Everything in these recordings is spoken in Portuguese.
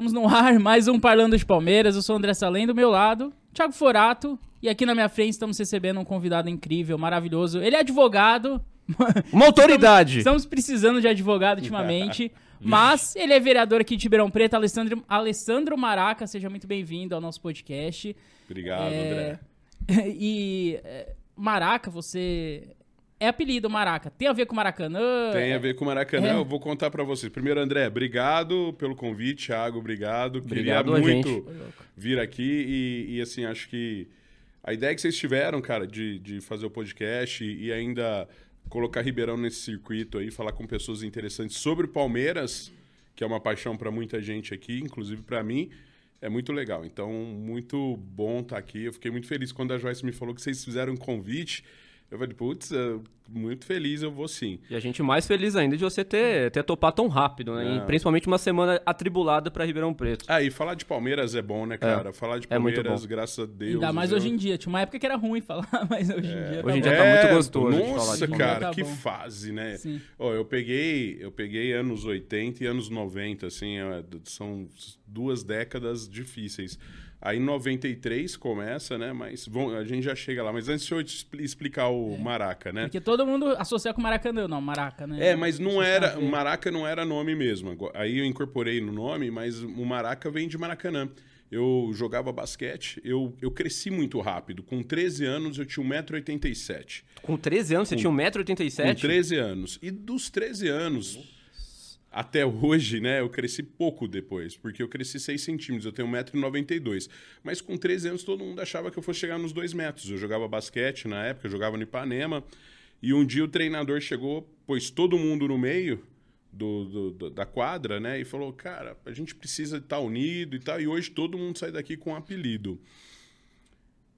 Estamos no ar, mais um Parlando de Palmeiras. Eu sou o André Salem, do meu lado, Thiago Forato. E aqui na minha frente estamos recebendo um convidado incrível, maravilhoso. Ele é advogado. Uma autoridade. Estamos, estamos precisando de advogado ultimamente. mas ele é vereador aqui de Ribeirão Preto, Alessandro, Alessandro Maraca. Seja muito bem-vindo ao nosso podcast. Obrigado, é... André. E é, Maraca, você é apelido Maraca. Tem a ver com Maracanã? Tem a ver com Maracanã. É. Eu vou contar para vocês. Primeiro, André, obrigado pelo convite. Thiago, obrigado. obrigado Queria muito vir aqui e, e, assim, acho que a ideia que vocês tiveram, cara, de, de fazer o podcast e, e ainda colocar Ribeirão nesse circuito aí, falar com pessoas interessantes sobre o Palmeiras, que é uma paixão para muita gente aqui, inclusive para mim, é muito legal. Então, muito bom estar tá aqui. Eu fiquei muito feliz quando a Joyce me falou que vocês fizeram um convite. Eu falei, putz, muito feliz, eu vou sim. E a gente mais feliz ainda de você ter, ter topado tão rápido, né? E principalmente uma semana atribulada para Ribeirão Preto. Ah, e falar de Palmeiras é bom, né, cara? É, falar de é Palmeiras, é graças a Deus. Ainda mais hoje em dia. Tinha uma época que era ruim falar, mas hoje em é. dia. Tá hoje em dia tá muito gostoso. Nossa, cara, tá que fase, né? Sim. Oh, eu peguei, eu peguei anos 80 e anos 90, assim, é, são duas décadas difíceis. Aí em 93 começa, né? Mas bom, a gente já chega lá. Mas antes de eu explicar o é. Maraca, né? Porque todo mundo associa com Maracanã, não, Maraca, né? É, mas não era. Maraca não era nome mesmo. Aí eu incorporei no nome, mas o Maraca vem de Maracanã. Eu jogava basquete, eu, eu cresci muito rápido. Com 13 anos eu tinha 1,87m. Com 13 anos você tinha 1,87m? Com 13 anos. E dos 13 anos até hoje, né, eu cresci pouco depois, porque eu cresci 6 centímetros, eu tenho 1,92m. Mas com 13 anos todo mundo achava que eu fosse chegar nos 2 metros. Eu jogava basquete na época, eu jogava no Ipanema, e um dia o treinador chegou, pôs todo mundo no meio do, do, do, da quadra, né, e falou, cara, a gente precisa estar unido e tal, e hoje todo mundo sai daqui com um apelido.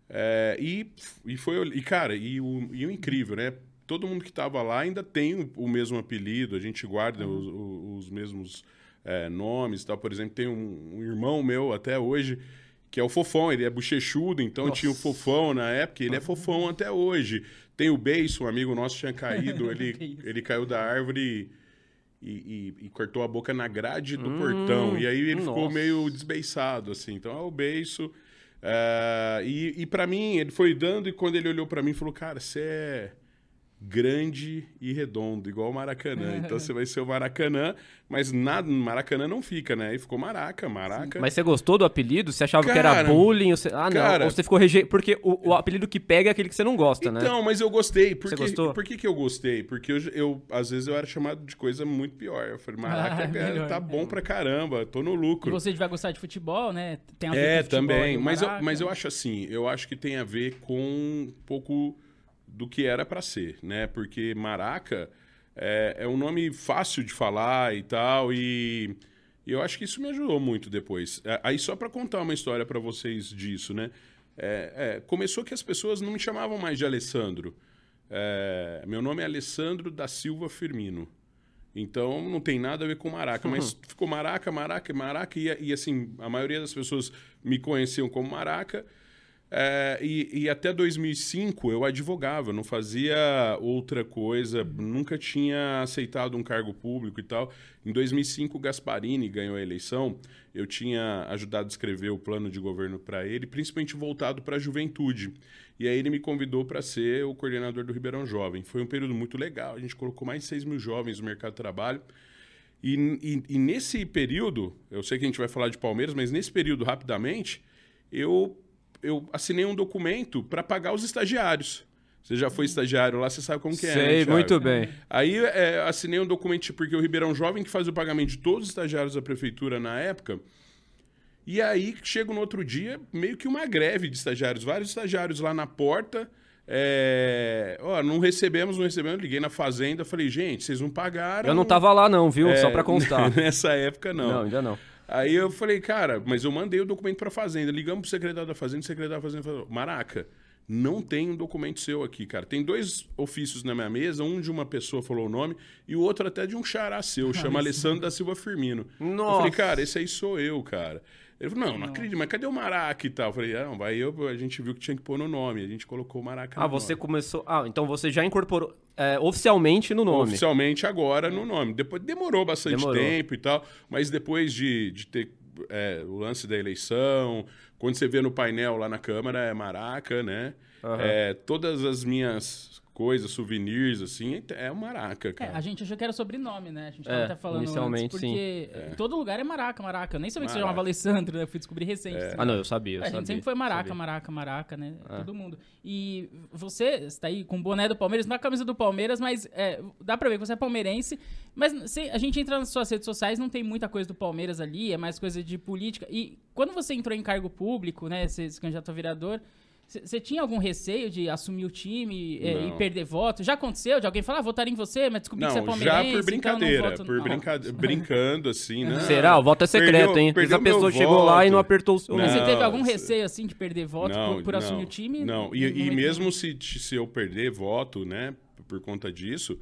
É, e, e foi, e cara, e o, e o incrível, né, todo mundo que estava lá ainda tem o, o, mesmo apelido, a gente guarda uhum. os, os, mesmos é, nomes tal. Por exemplo, tem um, um, irmão meu até hoje que é o Fofão, ele é bochechudo, então Nossa. tinha o Fofão na época, ele é Fofão até hoje. Tem o Beiço, um amigo nosso tinha caído, ele, ele caiu da árvore e, e, e, cortou a boca na grade do hum, portão. E aí ele nossa. ficou meio desbeiçado, assim. Então é o Beiço. Uh, e e para mim, ele foi dando, e quando ele olhou para mim, falou: Cara, você é grande e redondo, igual o Maracanã. Então você vai ser o Maracanã, mas nada Maracanã não fica, né? E ficou Maraca, Maraca. Mas você gostou do apelido? Você achava cara, que era bullying? Você... Ah, cara, não. Ou você ficou rejeitado? Porque o, o, apelido que pega é aquele que você não gosta, então, né? Então, mas eu gostei. Porque, você gostou? Por que, que eu gostei? Porque eu, eu, às vezes, eu era chamado de coisa muito pior. Eu falei, Maraca, ah, tá bom é. pra caramba, tô no lucro. E você vai gostar de futebol, né? Tem a ver é, com futebol, também. Mas eu, mas eu acho assim, eu acho que tem a ver com um pouco do que era para ser, né? Porque Maraca é, é, um nome fácil de falar e tal, e, e, eu acho que isso me ajudou muito depois. É, aí só para contar uma história para vocês disso, né? É, é, começou que as pessoas não me chamavam mais de Alessandro. É, meu nome é Alessandro da Silva Firmino. Então não tem nada a ver com Maraca, uhum. mas ficou Maraca, Maraca, Maraca, e, e assim, a maioria das pessoas me conheciam como Maraca. É, e, e, até 2005 eu advogava, não fazia outra coisa, nunca tinha aceitado um cargo público e tal. Em 2005 Gasparini ganhou a eleição, eu tinha ajudado a escrever o plano de governo para ele, principalmente voltado para a juventude. E aí ele me convidou para ser o coordenador do Ribeirão Jovem. Foi um período muito legal, a gente colocou mais de 6 mil jovens no mercado de trabalho. E, e, e nesse período, eu sei que a gente vai falar de Palmeiras, mas nesse período, rapidamente, eu eu assinei um documento para pagar os estagiários. Você já foi estagiário lá, você sabe como que é, Sei, né, muito bem. Aí é, assinei um documento, porque o Ribeirão Jovem que faz o pagamento de todos os estagiários da prefeitura na época. E aí, chego no outro dia, meio que uma greve de estagiários. Vários estagiários lá na porta. É... Ó, não recebemos, não recebemos. Liguei na fazenda, falei, gente, vocês não pagaram. Eu não tava lá, não, viu? É... Só para constar. Nessa época, não. Não, ainda não. Aí eu falei, cara, mas eu mandei o documento para a Fazenda. Ligamos pro secretário da Fazenda, o secretário da Fazenda falou: Maraca, não tem um documento seu aqui, cara. Tem dois ofícios na minha mesa, um de uma pessoa falou o nome e o outro até de um xará seu, chama Alessandro da Silva Firmino. Nossa. Eu falei, cara, esse aí sou eu, cara. Ele falou, não, não acredito, mas cadê o Maraca e tal? Eu falei, ah, não, vai eu, a gente viu que tinha que pôr no nome, a gente colocou o Maraca Ah, você nome. começou... Ah, então você já incorporou é, oficialmente no nome. Oficialmente agora no nome. Depois demorou bastante demorou. tempo e tal, mas depois de, de ter é, o lance da eleição. Quando você vê no painel lá na Câmara, é Maraca, né? Uhum. É, todas as minhas coisas, souvenirs, assim, é o Maraca, é, cara. É, a gente achou que era sobrenome, né? A gente tava é, até falando inicialmente, antes, porque sim. É. todo lugar é Maraca, Maraca. Eu nem sabia Maraca. que você chamava Alessandro, né? Eu fui descobrir recente. É. Assim, ah, não, eu sabia, eu A gente sempre foi Maraca, sabia. Maraca, Maraca, né? É. Todo mundo. E você está aí com o boné do Palmeiras, não a camisa do Palmeiras, mas dá pra ver que você é palmeirense. Mas se, a gente entra nas suas redes sociais, não tem muita coisa do Palmeiras ali, é mais coisa de política. E quando você entrou em cargo público, né? Você se candidato a vereador... Você tinha algum receio de assumir o time é, e perder voto? Já aconteceu de alguém falar, ah, votar em você, mas descobrir que você é palmeirense? já por brincadeira, então por brinca... brincando, assim, né? Será? O voto é secreto, perdeu, hein? Perdeu a pessoa chegou voto. lá e não apertou o seu... Mas você teve algum receio, assim, de perder voto não, por, por assumir o time? Não, e, e mesmo se, se eu perder voto, né, por conta disso...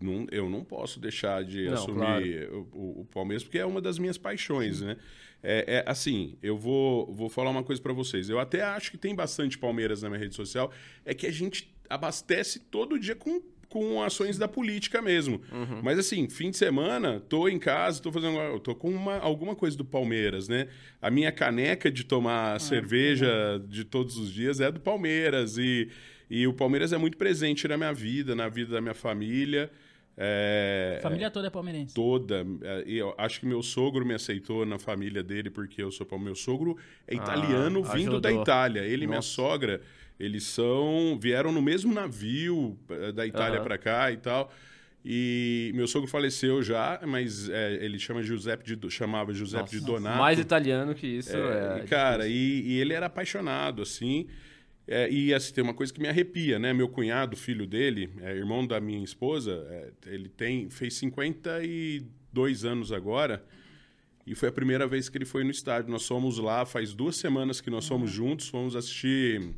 Não, eu não posso deixar de não, assumir claro. o, o, Palmeiras, porque é uma das minhas paixões, Sim. né? É, é, assim, eu vou, vou falar uma coisa para vocês. Eu até acho que tem bastante Palmeiras na minha rede social. É que a gente abastece todo dia com, com ações da política mesmo. Uhum. Mas assim, fim de semana, tô em casa, tô fazendo. tô com uma, alguma coisa do Palmeiras, né? A minha caneca de tomar ah, cerveja de todos os dias é do Palmeiras. E, e o Palmeiras é muito presente na minha vida, na vida da minha família. É, família toda é palmeirense? Toda. É, e eu acho que meu sogro me aceitou na família dele porque eu sou meu sogro é italiano ah, vindo da Itália. Ele e minha sogra, eles são vieram no mesmo navio é, da Itália uhum. para cá e tal. E meu sogro faleceu já, mas é, ele chama Giuseppe de, chamava Giuseppe Nossa, de Donato. Mais italiano que isso. É, é cara, e, e, ele era apaixonado, assim. É, e assim, tem uma coisa que me arrepia, né? Meu cunhado, filho dele, é, irmão da minha esposa, é, ele tem fez 52 anos agora e foi a primeira vez que ele foi no estádio. Nós fomos lá, faz duas semanas que nós fomos juntos, fomos assistir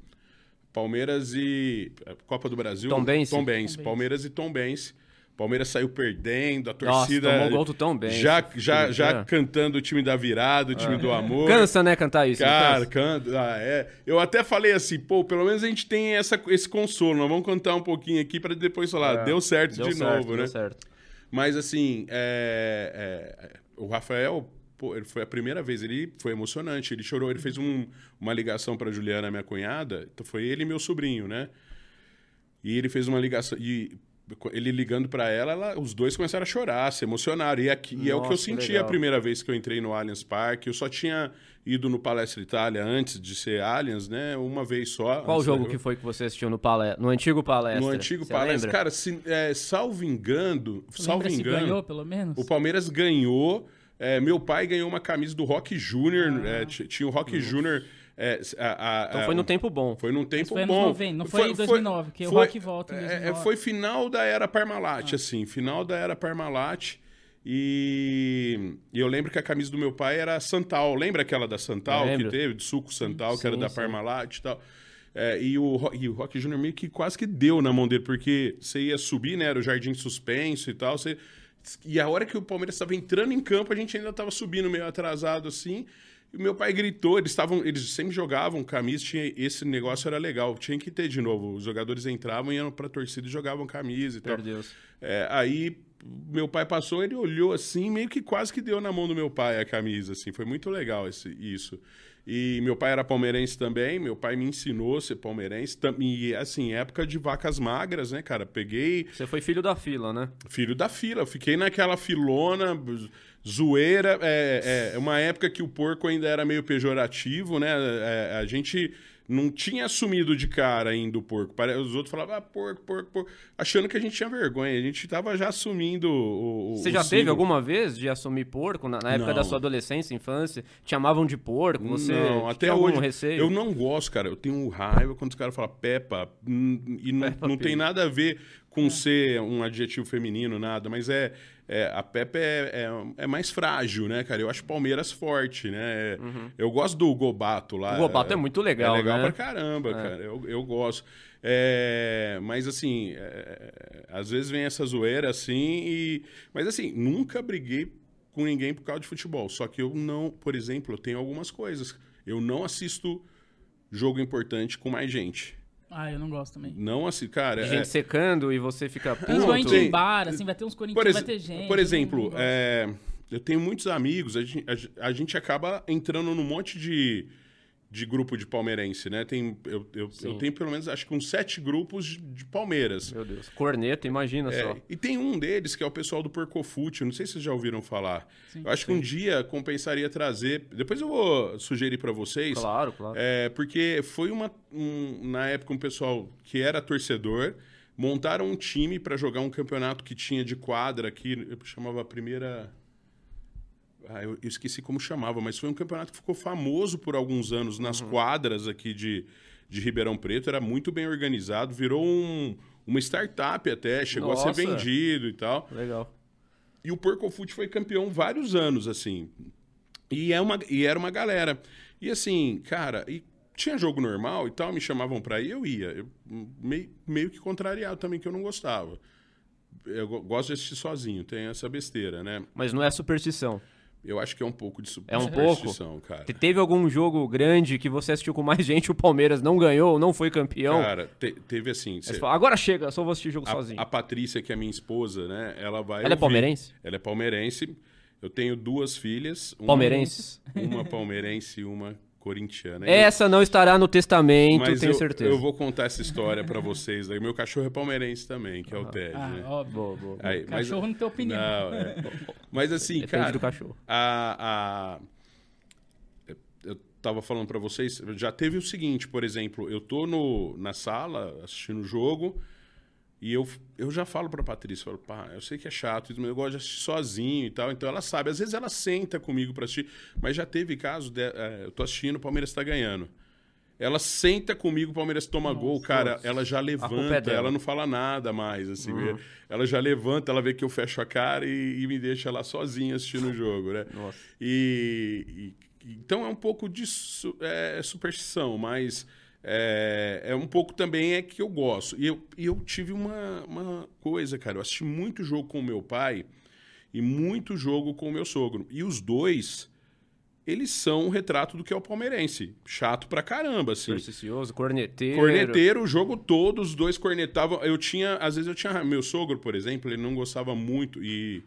Palmeiras e é, Copa do Brasil. Tom Benz. Tom Benz. Palmeiras e Tom Benz. Palmeiras saiu perdendo, a torcida. Nossa, tomou gol tão bem. Já, já, já é. cantando o time da virada, o time é. do amor. Cansa, né, cantar isso? Cara, canta. Ah, é. Eu até falei assim, pô, pelo menos a gente tem essa, esse consolo. Nós vamos cantar um pouquinho aqui para depois falar, é. deu certo deu de certo, novo, deu né? certo. Mas assim, é, é, o Rafael, pô, ele foi a primeira vez, ele foi emocionante, ele chorou, ele fez um, uma ligação para Juliana, minha cunhada, então foi ele e meu sobrinho, né? E ele fez uma ligação. E ele ligando para ela, ela, os dois começaram a chorar, se emocionaram. E, aqui, Nossa, e é o que eu senti legal. a primeira vez que eu entrei no Allianz Parque. Eu só tinha ido no Palestra Itália antes de ser Allianz, né? Uma vez só. Qual jogo que foi que você assistiu no, palestra, no antigo Palestra? No antigo você Palestra. Lembra? Cara, se, é, salvo engano... salvo engano, ganhou, pelo menos? O Palmeiras ganhou... É, meu pai ganhou uma camisa do Rock Júnior. Ah. É, tinha o Rock Júnior... É, a, a, então foi no tempo bom. Foi num tempo foi bom. 90, não foi, em 2009, que foi, o Rock volta em 2009. É, foi final da era Parmalat, ah. assim. Final da era Parmalat. E, e, eu lembro que a camisa do meu pai era Santal. Lembra aquela da Santal que teve? De suco Santal, sim, que era da Parmalat e tal. É, e, o, e o Rock Júnior meio que quase que deu na mão dele, porque você ia subir, né? Era o Jardim Suspenso e tal. Você, e a hora que o Palmeiras estava entrando em campo, a gente ainda estava subindo meio atrasado assim. E meu pai gritou, eles estavam, eles sempre jogavam camisa, tinha esse negócio era legal, tinha que ter de novo. Os jogadores entravam, iam para a torcida e jogavam camisa e tal. Meu Deus. É, aí meu pai passou, ele olhou assim, meio que quase que deu na mão do meu pai a camisa, assim. Foi muito legal esse, isso. E meu pai era palmeirense também, meu pai me ensinou a ser palmeirense. E, assim, época de vacas magras, né, cara? Peguei. Você foi filho da fila, né? Filho da fila. Fiquei naquela filona zoeira. É, é, é uma época que o porco ainda era meio pejorativo, né? É, a gente não tinha assumido de cara ainda o porco. Os outros falavam, ah, porco, porco, porco, achando que a gente tinha vergonha. A gente tava já assumindo o. Você já teve alguma vez de assumir porco na, na época não. da sua adolescência, infância? Te chamavam de porco? Você não, até hoje. Receio? Eu não gosto, cara. Eu tenho raiva quando os caras falam Peppa. E não, Peppa não tem nada a ver com é. ser um adjetivo feminino, nada, mas é é, a Pepe é, é, é, mais frágil, né, cara? Eu acho Palmeiras forte, né? Uhum. Eu gosto do Gobato lá. O Gobato é, é muito legal, É legal né? pra caramba, é. cara. Eu, eu gosto. É, mas assim, às vezes vem essa zoeira assim e... Mas assim, nunca briguei com ninguém por causa de futebol. Só que eu não, por exemplo, eu tenho algumas coisas. Eu não assisto jogo importante com mais gente. Ah, eu não gosto também. Não assim, cara. Gente é... secando e você fica. Principalmente em bar, assim, vai ter uns corintianos, vai ter gente. Por exemplo, é... eu tenho muitos amigos, a gente, a, a gente acaba entrando num monte de de grupo de palmeirense, né? Tem, eu, eu, eu, tenho pelo menos, acho que uns sete grupos de, de Palmeiras. Meu Deus. Corneta, imagina é, só. E tem um deles que é o pessoal do Porcofute, não sei se vocês já ouviram falar. Sim, eu acho sim. que um dia compensaria trazer. Depois eu vou sugerir para vocês. Claro, claro. É, porque foi uma. Um, na época, um pessoal que era torcedor. Montaram um time para jogar um campeonato que tinha de quadra aqui, chamava a primeira ah, eu, esqueci como chamava, mas foi um campeonato que ficou famoso por alguns anos nas uhum. quadras aqui de, de Ribeirão Preto. Era muito bem organizado, virou um, uma startup até, chegou Nossa. a ser vendido e tal. Legal. E o Porco Foot foi campeão vários anos, assim. E, é uma, e era uma galera. E assim, cara, e tinha jogo normal e tal, me chamavam pra ir, eu ia. Eu, meio, meio que contrariado também, que eu não gostava. Eu gosto de assistir sozinho, tem essa besteira, né? Mas não é superstição. Eu acho que é um pouco de É um pouco? Cara. Teve algum jogo grande que você assistiu com mais gente, o Palmeiras não ganhou, não foi campeão? Cara, te, teve assim... Fala, Agora chega, só vou assistir jogo a, sozinho. A Patrícia, que é minha esposa, né? Ela vai Ela é ouvir. é palmeirense? Ela é palmeirense. Eu tenho duas filhas. Uma, Palmeirenses? Uma palmeirense e uma corintiana. Essa não estará no testamento, Mas tenho eu, certeza. Eu vou contar essa história para vocês. Aí meu cachorro é palmeirense também, que é o Ted. Ah, né? óbvio. Boa, boa. Aí, cachorro mas, não tem opinião. Não, é. Mas assim, Depende cara, do cachorro. A, a... eu tava falando para vocês, já teve o seguinte, por exemplo, eu tô no, na sala assistindo o jogo, e eu, eu já falo pra Patrícia, falo, pá, eu sei que é chato, mas eu gosto de assistir sozinho e tal. Então ela sabe. Às vezes ela senta comigo pra assistir, mas já teve caso, de, é, eu tô assistindo, o Palmeiras tá ganhando. Ela senta comigo, o Palmeiras toma nossa, gol, cara, nossa. ela já é levanta, é ela não fala nada mais, assim. Uhum. Ela já levanta, ela vê que eu fecho a cara e, e me deixa lá sozinha assistindo o jogo, né? Nossa. E, e, então é um pouco de é, superstição, mas é, é um pouco também é que eu gosto. E eu, eu tive uma, uma coisa, cara. Eu assisti muito jogo com o meu pai e muito jogo com o meu sogro. E os dois, eles são um retrato do que é o palmeirense. Chato pra caramba, assim. Supersticioso, corneteiro. Corneteiro, o jogo todo, os dois cornetavam. Eu tinha, às vezes eu tinha. Meu sogro, por exemplo, ele não gostava muito e.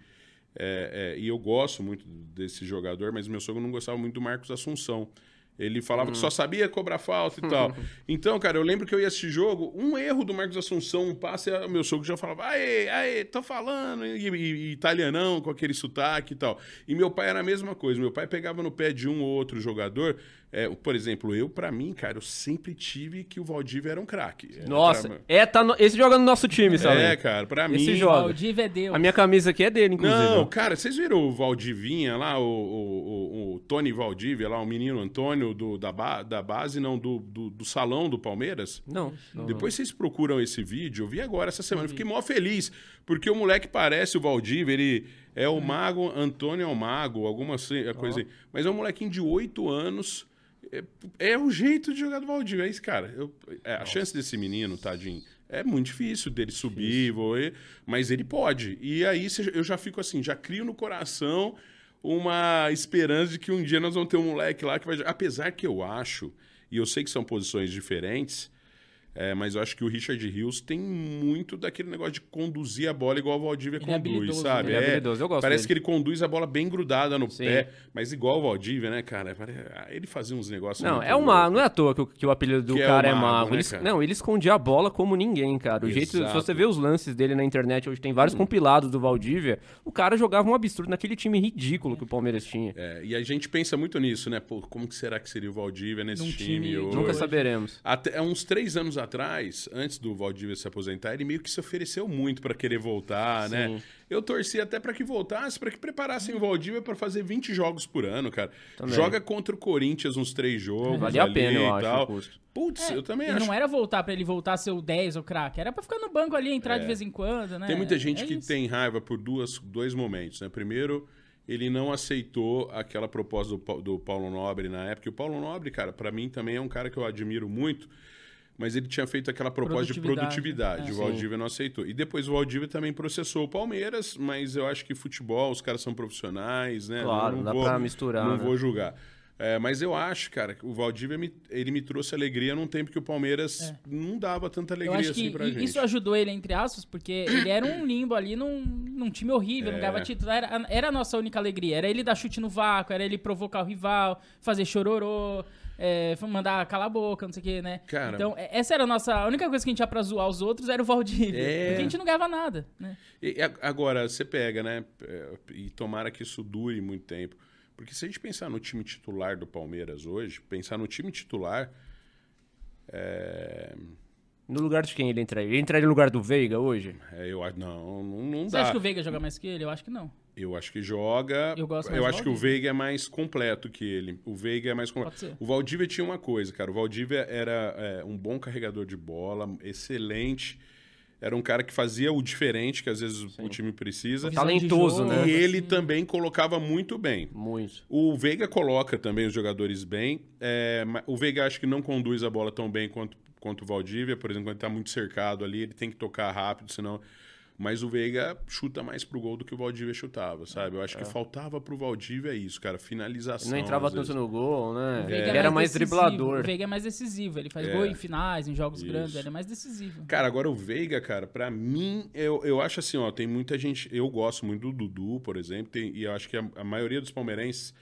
É, é, e eu gosto muito desse jogador, mas meu sogro não gostava muito do Marcos Assunção. Ele falava que só sabia cobrar falta e tal. Então, cara, eu lembro que eu ia assistir jogo, um erro do Marcos Assunção, um passe, meu sogro já falava, aê, aê, tô falando, e, e, e, italianão, com aquele sotaque e tal. E meu pai era a mesma coisa, meu pai pegava no pé de um ou outro jogador, é, por exemplo, eu, para mim, cara, eu sempre tive que o Valdívia era um craque. Nossa, pra... é, tá no... esse joga no nosso time, sabe? É, cara, pra mim. Esse joga. Valdívia é Deus. A minha camisa aqui é dele, inclusive. Não, cara, vocês viram o Valdivinha lá, o, o, o, o Tony Valdívia lá, o menino Antônio do, da, ba... da base, não, do, do, do, salão do Palmeiras? Não. não Depois vocês procuram esse vídeo, eu vi agora essa semana, fiquei mó feliz, porque o moleque parece o Valdívia, ele é o mago, Antônio é o mago, alguma coisa oh. assim. Mas é um molequinho de oito anos é, é, o jeito de jogar do Valdir. É isso, cara. Eu, é, a chance desse menino, tadinho, é muito difícil dele subir, voar, mas ele pode. E aí eu já fico assim, já crio no coração uma esperança de que um dia nós vamos ter um moleque lá que vai. Apesar que eu acho, e eu sei que são posições diferentes, é, mas eu acho que o Richard Rios tem muito daquele negócio de conduzir a bola igual o Valdívia ele é conduz, é sabe? Ele é, habilidoso, eu gosto Parece dele. que ele conduz a bola bem grudada no Sim. pé, mas igual o Valdívia, né, cara? Ah, ele fazia uns negócios. Não, é uma, não é à toa que o, que o apelido do que é cara é, mago, é mago. Né, ele, não, ele escondia a bola como ninguém, cara. O Exato. jeito, se você vê os lances dele na internet, hoje tem vários hum. compilados do Valdívia, o cara jogava um absurdo naquele time ridículo que o Palmeiras tinha. É, e a gente pensa muito nisso, né? Pô, como que será que seria o Valdívia nesse Num time? time Nunca saberemos. Até uns três anos atrás, antes antes do Valdívia se aposentar, ele meio que se ofereceu muito para querer voltar, né? Sim. né? Eu torci até para que voltasse, para que preparassem o Valdívia para fazer 20 jogos por ano, cara. Também. Joga contra o Corinthians uns três jogos. Vale a pena, eu acho. Putz, é, eu também acho. não era voltar para ele voltar a ser o 10 ou craque, era para ficar no banco ali, entrar é. de vez em quando, né? Tem muita gente é que isso. tem raiva por duas, dois momentos, né? Primeiro, ele não aceitou aquela proposta do, do Paulo Nobre na época. E o Paulo Nobre, cara, para mim também é um cara que eu admiro muito mas ele tinha feito aquela proposta de produtividade. É, o Valdívia não aceitou. E depois o Valdívia também processou o Palmeiras, mas eu acho que futebol, os caras são profissionais, né? Claro, não, não dá vou, pra misturar. Não né? vou julgar. É, mas eu acho, cara, que o Valdívia me, ele me trouxe alegria num tempo que o Palmeiras é. não dava tanta alegria assim pra gente. Isso ajudou ele, entre aspas, porque ele era um limbo ali num, num time horrível, é. não ganhava título. Era, era a nossa única alegria. Era ele dar chute no vácuo, era ele provocar o rival, fazer chororô. É, mandar calar a boca, não sei o que, né? Cara, então, é, essa era a nossa. A única coisa que a gente tinha pra zoar os outros era o Valdívia. É... Porque a gente não ganhava nada, né? E, agora, você pega, né? É, e tomara que isso dure muito tempo. Porque se a gente pensar no time titular do Palmeiras hoje, pensar no time titular. É... No lugar de quem ele entraria? Ele entraria no lugar do Veiga hoje? É, eu acho. Não, não, não Você dá. acha que o Veiga joga mais que ele? Eu acho que não. Eu acho que joga. Eu gosto mais Eu acho que o Veiga é mais completo que ele. O Veiga é mais completo. O Valdívia tinha uma coisa, cara. O Valdívia era é, um bom carregador de bola, excelente era um cara que fazia o diferente que às vezes Sim. o time precisa. Talentoso, né? E ele também colocava muito bem. Muito. O Veiga coloca também os jogadores bem. É, o Veiga acho que não conduz a bola tão bem quanto, quanto o Valdívia. Por exemplo, quando ele está muito cercado ali, ele tem que tocar rápido, senão mas o Veiga chuta mais pro gol do que o Valdívia chutava, sabe? Eu acho é. que faltava pro Valdívia isso, cara, finalização. Não entrava tanto no gol, né? É. Ele era mais, driblador. O Veiga é mais decisivo, ele faz é. gol em finais, em jogos isso. grandes, ele é mais decisivo. Cara, agora o Veiga, cara, para mim, eu, eu acho assim, ó, tem muita gente, eu gosto muito do Dudu, por exemplo, tem, e eu acho que a, a maioria dos palmeirenses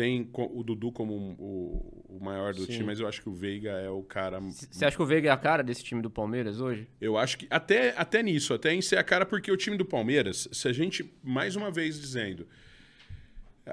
tem o Dudu como o, o maior do Sim. time, mas eu acho que o Veiga é o cara. Você acha que o Veiga é a cara desse time do Palmeiras hoje? Eu acho que até, até nisso, até em ser a cara, porque o time do Palmeiras, se a gente, mais uma vez dizendo,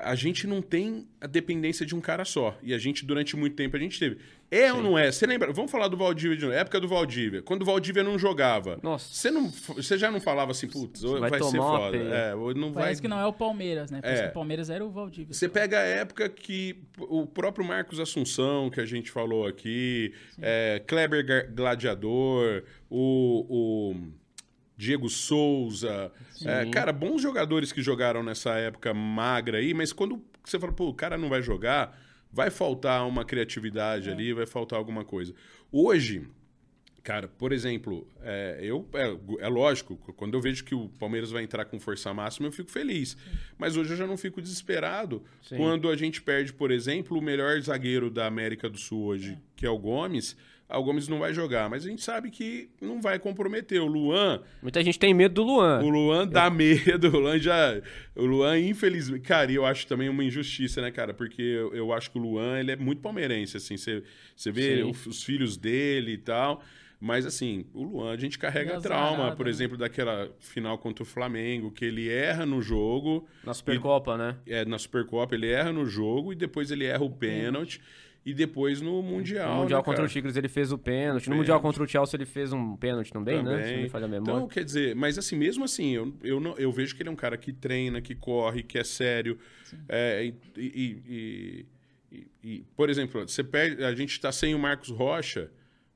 a gente não tem a dependência de um cara só. E a gente, durante muito tempo, a gente teve. É Sim. ou não é? Você lembra? Vamos falar do Valdívia de novo. Época do Valdívia. Quando o Valdívia não jogava. Nossa. Você, não, você já não falava assim, putz, vai, vai ser foda. É, não Parece vai... que não é o Palmeiras, né? Parece é. que o Palmeiras era o Valdívia. Você pega a época que o próprio Marcos Assunção, que a gente falou aqui, é, Kleber Gladiador, o... o Diego Souza. É, cara, bons jogadores que jogaram nessa época magra aí, mas quando você fala, pô, o cara não vai jogar, vai faltar uma criatividade é. ali, vai faltar alguma coisa. Hoje, cara, por exemplo, é, eu é, é, lógico, quando eu vejo que o Palmeiras vai entrar com força máxima, eu fico feliz. Sim. Mas hoje eu já não fico desesperado Sim. quando a gente perde, por exemplo, o melhor zagueiro da América do Sul hoje, é. que é o Gomes ah, o Gomes não vai jogar, mas a gente sabe que não vai comprometer. O Luan. Muita gente tem medo do Luan. O Luan dá medo. O Luan já. O Luan, infelizmente. Cara, e eu acho também uma injustiça, né, cara? Porque eu, eu acho que o Luan ele é muito palmeirense, assim. Você, você vê os, os filhos dele e tal. Mas, assim, o Luan, a gente carrega trauma, por né? exemplo, daquela final contra o Flamengo, que ele erra no jogo. Na Supercopa, e, né? É, na Supercopa, ele erra no jogo e depois ele erra o pênalti e depois no Mundial. No Mundial né, contra o Tigres ele fez o pênalti. No pênalti. Mundial contra o Chelsea ele fez um pênalti também, também. né? Se não me falha a memória. Então, quer dizer, mas assim, mesmo assim, eu, eu, não, eu vejo que ele é um cara que treina, que corre, que é sério. É, e, e, e, e, por exemplo, você perde, a gente está sem o Marcos Rocha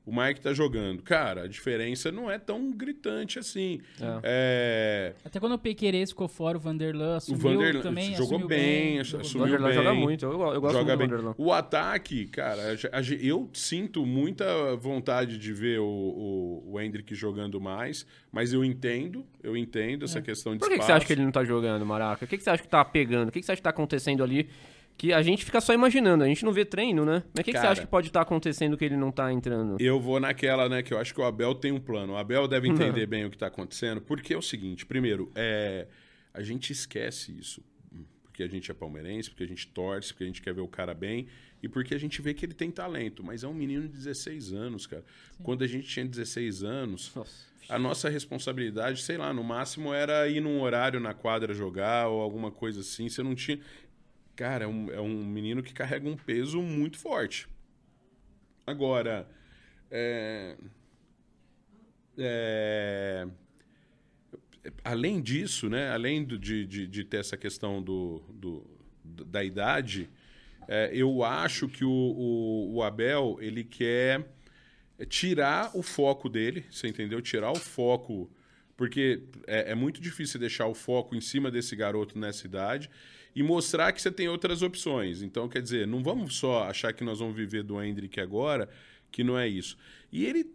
o Mike tá jogando. Cara, a diferença não é tão gritante assim. É. É... Até quando o Pequerez ficou fora, o Vanderlan assumiu o Vanderlan também. Jogou bem, bem assumiu o Vanderlan bem. joga muito, eu, eu gosto joga bem. do Vanderlan. O ataque, cara, eu sinto muita vontade de ver o, o, o Hendrick jogando mais, mas eu entendo, eu entendo essa é. questão de Por que, que, você acha que ele não tá jogando, Maraca? O que, que você acha que tá pegando? O que, que você acha que tá acontecendo ali que a gente fica só imaginando, a gente não vê treino, né? Mas o que, que, você acha que pode estar tá acontecendo que ele não está entrando? Eu vou naquela, né, que eu acho que o Abel tem um plano. O Abel deve entender bem o que está acontecendo, porque é o seguinte: primeiro, é, a gente esquece isso. Porque a gente é palmeirense, porque a gente torce, porque a gente quer ver o cara bem e porque a gente vê que ele tem talento. Mas é um menino de 16 anos, cara. Sim. Quando a gente tinha 16 anos. Nossa a nossa responsabilidade, sei lá, no máximo era ir num horário na quadra jogar ou alguma coisa assim. Você não tinha. Cara, é um, é um menino que carrega um peso muito forte. Agora, é, é, além disso, né, além de, de, de, ter essa questão do, do da idade, é, eu acho que o, o, o, Abel ele quer tirar o foco dele, você entendeu? Tirar o foco, porque é, é muito difícil deixar o foco em cima desse garoto nessa idade e mostrar que você tem outras opções. Então, quer dizer, não vamos só achar que nós vamos viver do Hendrick agora, que não é isso. E ele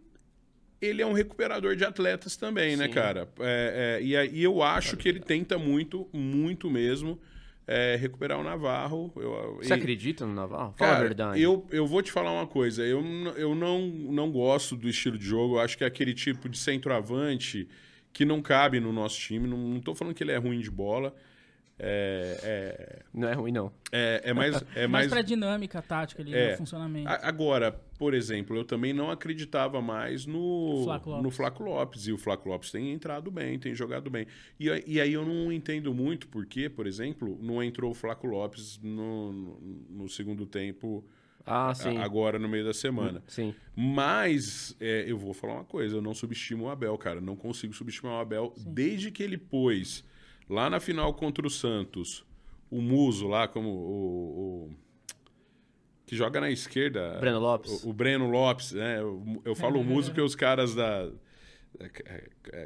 ele é um recuperador de atletas também, né, Sim. né, cara? É, é, e, e eu acho que ele tenta muito, muito mesmo, é, recuperar o Navarro. Eu, Você e, acredita no Navarro? Fala cara, a verdade. Eu, eu vou te falar uma coisa. Eu, eu não, não gosto do estilo de jogo. Eu acho que é aquele tipo de centroavante que não cabe no nosso time. Não, não tô falando que ele é ruim de bola. É, é, não é ruim, não. É, é mais. É mais, mais pra dinâmica tática ali, é, no funcionamento. Agora, por exemplo, eu também não acreditava mais no Flaco no Flaco Lopes. E o Flaco Lopes tem entrado bem, tem jogado bem. E, e aí eu não entendo muito porque, por exemplo, não entrou o Flaco Lopes no, no, no segundo tempo. Ah, sim. Agora no meio da semana. Sim. Mas é, eu vou falar uma coisa: eu não subestimo o Abel, cara. Não consigo subestimar o Abel sim. desde que ele pôs Lá na final contra o Santos, o Muso lá, como o, o que joga na esquerda. Breno Lopes. O, o Breno Lopes, né? Eu, eu falo Muso porque os caras da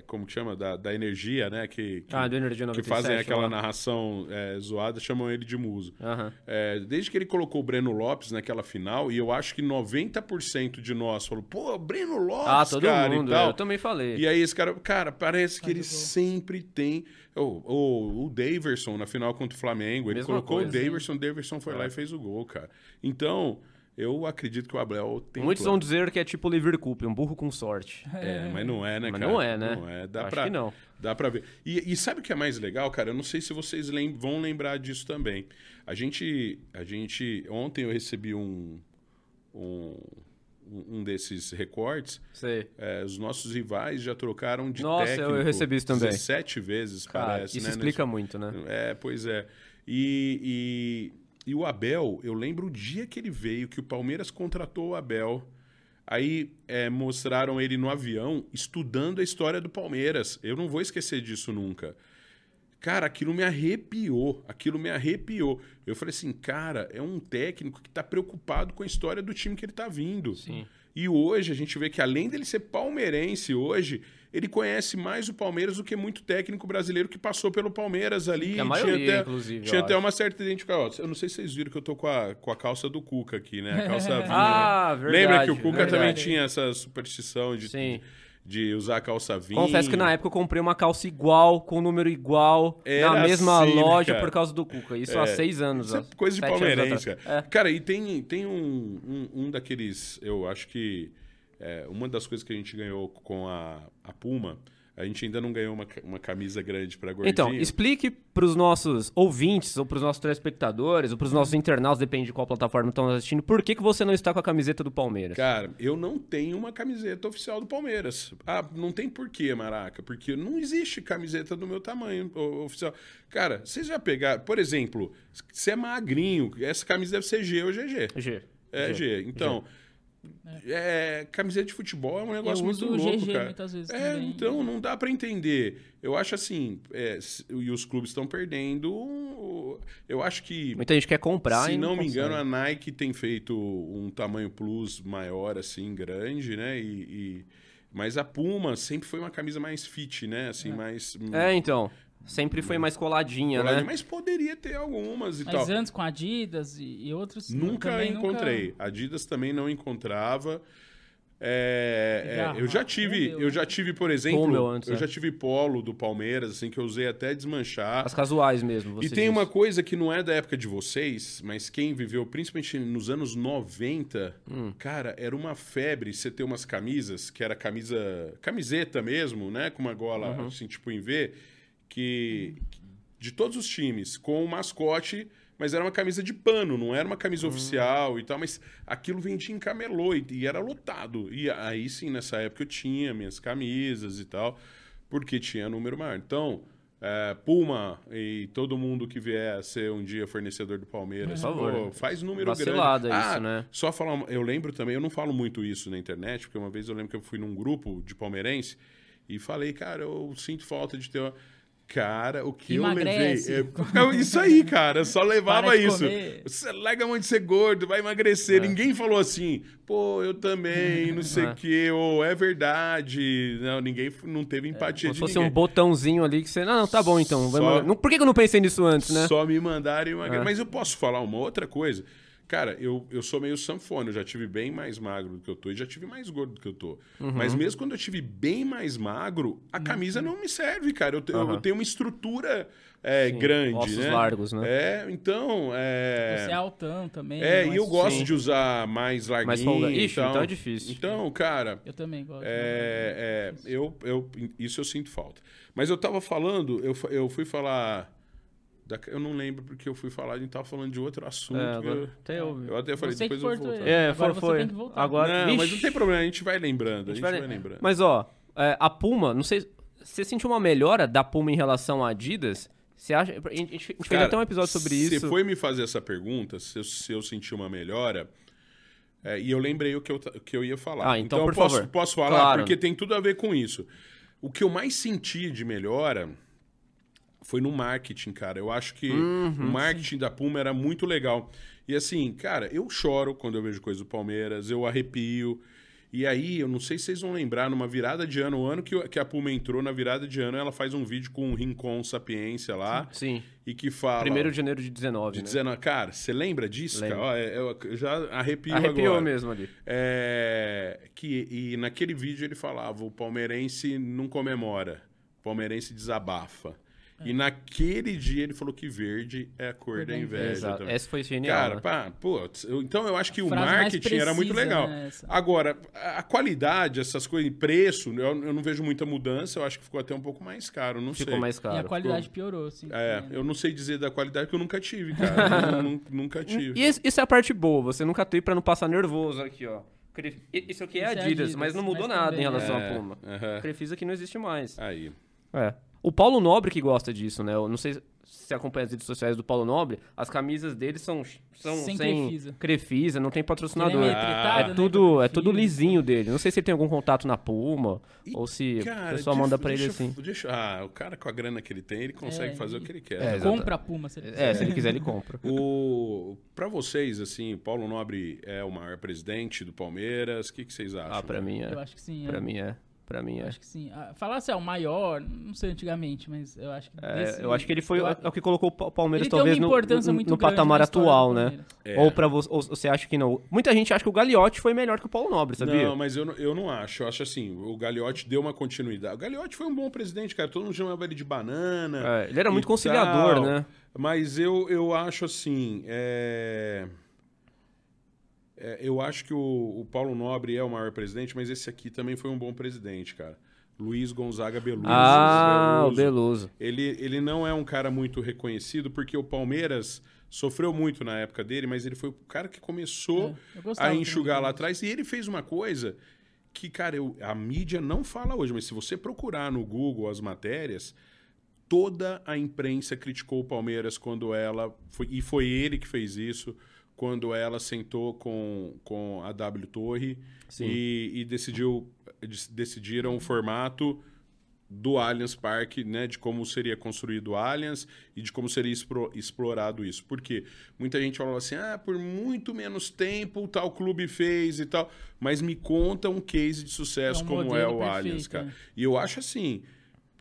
como que chama? Da, da energia, né? Que, que, ah, do Energia 97, que fazem aquela narração é, zoada, chamam ele de muso. Uhum. É, desde que ele colocou o Breno Lopes naquela final, e eu acho que 90% de nós falou, pô, Breno Lopes, ah, todo cara, mundo, eu também falei. E aí esse cara, cara, parece que ele sempre tem... O, o, o Daverson na final contra o Flamengo, ele Mesma colocou coisa, o Daverson, o Daverson foi lá e fez o gol, cara. Então... Eu acredito que o Abel tem. Muitos vão dizer que é tipo o Liverpool, um burro com sorte. É, mas não é, né, mas cara? Não é, né? Não é. Dá Acho pra, que não. Dá pra ver. E, e, sabe o que é mais legal, cara? Eu não sei se vocês lem vão lembrar disso também. A gente. A gente. Ontem eu recebi um. Um, um desses recortes. Sei. É, os nossos rivais já trocaram de Nossa, técnico. eu recebi isso também. 17 vezes, cara, parece. Isso né? explica muito, né? É, pois é. E, e o Abel, eu lembro o dia que ele veio, que o Palmeiras contratou o Abel. Aí é, mostraram ele no avião estudando a história do Palmeiras. Eu não vou esquecer disso nunca. Cara, aquilo me arrepiou. Aquilo me arrepiou. Eu falei assim, cara, é um técnico que está preocupado com a história do time que ele está vindo. Sim. E hoje a gente vê que além dele ser palmeirense hoje, ele conhece mais o Palmeiras do que muito técnico brasileiro que passou pelo Palmeiras ali. A maioria, tinha até, inclusive. Tinha até uma certa identificação. Eu não sei se vocês viram que eu tô com a, com a calça do Cuca aqui, né? A calça vinha. ah, verdade. Lembra que o Cuca verdade. também tinha essa superstição de. Sim de usar calça vinho. Confesso que na época eu comprei uma calça igual, com número igual, Era na mesma assim, loja cara. por causa do Cuca. Isso é, há seis anos. Isso é coisa de palmeirense, cara. É. Cara, e tem, tem um, um, um daqueles. Eu acho que. É, uma das coisas que a gente ganhou com a, a Puma a gente ainda não ganhou uma, uma camisa grande para gordinho. Então, explique para os nossos ouvintes, ou para os nossos telespectadores, ou para os nossos internautas, depende de qual plataforma estão assistindo, por que, que você não está com a camiseta do Palmeiras? Cara, eu não tenho uma camiseta oficial do Palmeiras. Ah, não tem porquê, Maraca, porque não existe camiseta do meu tamanho oficial. Cara, vocês já pegaram, por exemplo, se é magrinho, essa camisa deve ser G ou GG. G. É G. G. Então. G é. camiseta de futebol é um negócio muito louco, GG cara. Muitas vezes é, também. então não dá para entender. Eu acho assim, é, e os clubes estão perdendo. Eu acho que muita gente quer comprar. Se não, não me consegue. engano, a Nike tem feito um tamanho plus maior, assim, grande, né? E, e... mas a Puma sempre foi uma camisa mais fit, né? Assim, É. mais. É, então. Sempre foi mais coladinha, Coladinha, né? Mas poderia ter algumas e Mas tal. antes com Adidas e, e outros. Nunca encontrei. Nunca... Adidas também não encontrava. É, é, eu já tive, eu já tive, por exemplo, antes, eu é. já tive polo do Palmeiras, assim que eu usei até desmanchar. As casuais mesmo. E tem disse. uma coisa que não é da época de vocês, mas quem viveu principalmente nos anos 90, Hum. cara, era uma febre você ter umas camisas, que era camisa, camiseta mesmo, né, com uma gola Uhum. assim, tipo em V, que de todos os times, com o mascote, mas era uma camisa de pano, não era uma camisa Uhum. oficial e tal, mas aquilo vendia em camelô e, e era lotado. E aí sim, nessa época eu tinha minhas camisas e tal, porque tinha número maior. Então, é, Puma e todo mundo que vier a ser um dia fornecedor do Palmeiras, pô, faz número Vacilada grande. isso, Ah, né? Só falar, eu lembro também, eu não falo muito isso na internet, porque uma vez eu lembro que eu fui num grupo de palmeirense e falei, cara, eu sinto falta de ter uma... Cara, o que Emagrece. eu levei. É, é isso aí, cara. Só levava isso. comer. Você larga a mão de ser gordo, vai emagrecer. É. Ninguém falou assim, pô, eu também, não sei o É. quê, ou é verdade. Não, ninguém não teve empatia Como de se fosse ninguém. um botãozinho ali que você. Não, não, tá bom então. Só- por que que eu não pensei nisso antes, né? Só me mandaram emagrecer. É. Mas eu posso falar uma outra coisa. Cara, eu, eu sou meio sanfona, eu já tive bem mais magro do que eu tô e já tive mais gordo do que eu tô. Uhum. Mas mesmo quando eu tive bem mais magro, a uhum. camisa não me serve, cara. Eu, uhum. eu tenho uma estrutura é, grande, Ossos né? largos, né? É, então... É... Você é altão também. É, e eu gosto Sim. de usar mais larguinho. Mais folga... Ixi, então, então é difícil. Então, cara... Eu também gosto. É, é, eu, eu, isso eu sinto falta. Mas eu tava falando, eu, eu fui falar eu não lembro porque eu fui falar, a gente tava falando de outro assunto. É, agora, eu, até eu, eu até falei, depois eu vou voltar. É, agora foi, foi. Agora, não, mas não tem problema, a gente vai lembrando. A gente, a gente vai, vai, lembrando. Mas ó, é, a Puma, não sei. Você sentiu uma melhora da Puma em relação à Adidas? Você acha. A gente, a gente Cara, fez até um episódio sobre isso. Você foi me fazer essa pergunta, se eu, se eu senti uma melhora. É, e eu lembrei o que eu, que eu ia falar. Ah, então, então por posso, favor. posso falar, claro. porque tem tudo a ver com isso. O que eu mais senti de melhora foi no marketing, cara. Eu acho que uhum, o marketing sim. da Puma era muito legal. E assim, cara, eu choro quando eu vejo coisa do Palmeiras, eu arrepio. E aí, eu não sei se vocês vão lembrar, numa virada de ano, o ano que, que a Puma entrou, na virada de ano, ela faz um vídeo com o Rincon Sapiência lá. Sim. E que fala. 1 de janeiro de 19. De né? 19. Cara, você lembra disso, Lembro. cara? Ó, é, eu já arrepio Arrepiou agora. mesmo ali. É, que, e naquele vídeo ele falava: o palmeirense não comemora, o palmeirense desabafa. E naquele dia ele falou que verde é a cor da inveja. Exato. Essa foi genial. Cara, né? pá, pô, eu, então eu acho que o marketing precisa, era muito legal. Né, Agora, a qualidade, essas coisas, preço, eu, eu, não vejo muita mudança, eu acho que ficou até um pouco mais caro, não ficou sei. mais caro. E a qualidade ficou... piorou, sim. É, eu não sei dizer da qualidade que eu nunca tive, cara. eu, nunca tive. E isso é a parte boa, você nunca teve para não passar nervoso aqui, ó. Isso aqui é, Adidas, é Adidas, mas não mudou mas nada também. em relação é, à Puma. Uh -huh. Crefisa que não existe mais. Aí. É. O Paulo Nobre que gosta disso, né? Eu não sei se você acompanha as redes sociais do Paulo Nobre, as camisas dele são, são sem, sem crefisa. crefisa. não tem patrocinador. É, ah, é tudo, é tudo lisinho dele. Não sei se ele tem algum contato na Puma e, ou se cara, o pessoal manda para ele assim. Deixa, ah, o cara com a grana que ele tem, ele consegue é, fazer o que ele quer. É, compra a Puma, se ele quiser. É, se ele quiser ele compra. o para vocês assim, Paulo Nobre é o maior presidente do Palmeiras. O que, que vocês acham? Ah, para mim é. Eu acho que sim. Para mim é. Pra mim, eu é. Acho que sim. Ah, falar assim, é o maior, não sei antigamente, mas eu acho que. É, eu acho que ele foi o, o que colocou o Palmeiras talvez no, no, no patamar atual, né? É. Ou, pra você, ou você acha que não? Muita gente acha que o Gagliotti foi melhor que o Paulo Nobre, sabia? Não, mas eu, eu não acho. Eu acho assim, o Gagliotti deu uma continuidade. O Gagliotti foi um bom presidente, cara. Todo mundo chamava ele de banana. É, ele era muito conciliador, tal. né? Mas eu, eu acho assim. É... É, eu acho que o, o, Paulo Nobre é o maior presidente, mas esse aqui também foi um bom presidente, cara. Luiz Gonzaga Beluso. Ah, Beluso. o Beluso. Ele, ele não é um cara muito reconhecido, porque o Palmeiras sofreu muito na época dele, mas ele foi o cara que começou é, a enxugar lá atrás. E ele fez uma coisa que, cara, eu, a mídia não fala hoje, mas se você procurar no Google as matérias, toda a imprensa criticou o Palmeiras quando ela. Foi, e foi ele que fez isso quando ela sentou com, com a W Torre e, e, decidiu, decidiram o formato do Allianz Parque, né, de como seria construído o Allianz e de como seria explorado isso. Porque muita gente falava assim, ah, por muito menos tempo tal clube fez e tal, mas me conta um case de sucesso é um como é o perfeito, Allianz, cara. É. E eu acho assim,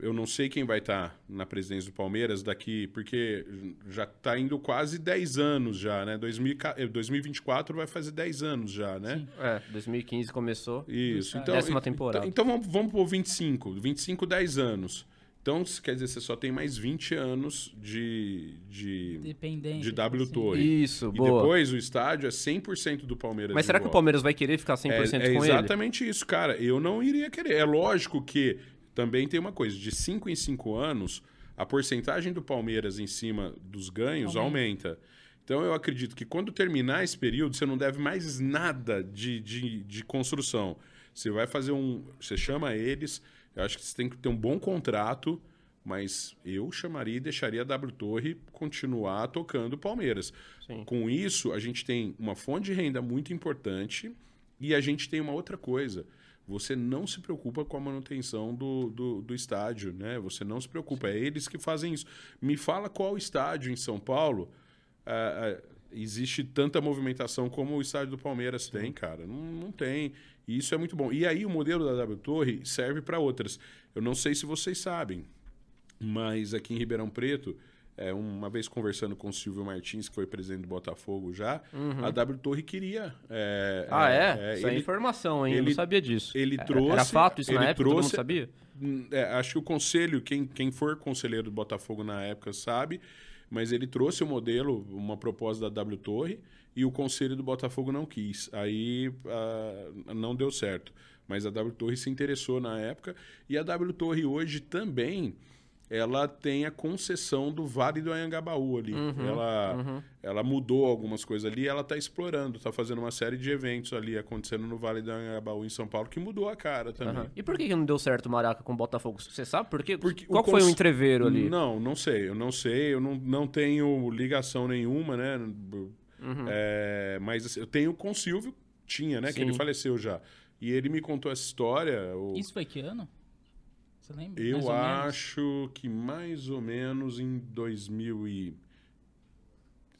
eu não sei quem vai estar tá na presidência do Palmeiras daqui, porque já está indo quase 10 anos já, né? 2024 eh, vai fazer 10 anos já, né? Sim. É, 2015 começou. Isso. Então, décima temporada. Então, então vamos, vamos por 25. 25, 10 anos. Então, quer dizer, você só tem mais 20 anos de, de, de W assim. Torre. Isso, e boa. E depois o estádio é 100% do Palmeiras. Mas será que o Palmeiras vai querer ficar 100% é, é com ele? É exatamente isso, cara. Eu não iria querer. É lógico que também tem uma coisa, de 5 em 5 anos, a porcentagem do Palmeiras em cima dos ganhos aumenta. aumenta. Então eu acredito que quando terminar esse período, você não deve mais nada de, de, de construção. Você vai fazer um. Você chama eles, eu acho que você tem que ter um bom contrato, mas eu chamaria e deixaria a W Torre continuar tocando o Palmeiras. Sim. Com isso, a gente tem uma fonte de renda muito importante e a gente tem uma outra coisa você não se preocupa com a manutenção do, do, do estádio, né? Você não se preocupa, é eles que fazem isso. Me fala qual estádio em São Paulo uh, uh, existe tanta movimentação como o estádio do Palmeiras Sim. tem, cara. Não, não tem. E isso é muito bom. E aí o modelo da W Torre serve para outras. Eu não sei se vocês sabem, mas aqui em Ribeirão Preto é, uma vez conversando com o Silvio Martins, que foi presidente do Botafogo já, uhum. a W Torre queria. É, ah, é? é? Isso é ele, é informação, hein? Ele, Eu não sabia disso. Ele trouxe. Era fato isso na época? Trouxe, todo mundo sabia? Hum, é, acho que o conselho, quem, quem for conselheiro do Botafogo na época sabe, mas ele trouxe o modelo, uma proposta da W Torre, e o conselho do Botafogo não quis. Aí uh, não deu certo. Mas a W Torre se interessou na época, e a W Torre hoje também ela tem a concessão do Vale do Anhangabaú ali. Uhum, ela, uhum. ela mudou algumas coisas ali, ela está explorando, está fazendo uma série de eventos ali acontecendo no Vale do Anhangabaú em São Paulo que mudou a cara também. Uhum. E por que não deu certo o Maraca com o Botafogo? Você sabe por quê? Porque Qual foi o entreveiro ali? Não, não sei. Eu não sei. Eu não, não tenho ligação nenhuma, né? Uhum. É, mas assim, eu tenho com o Silvio, tinha, né? Sim. Que ele faleceu já. E ele me contou essa história. O... Isso foi que ano? Você lembra? Eu acho que mais ou menos em 2000 e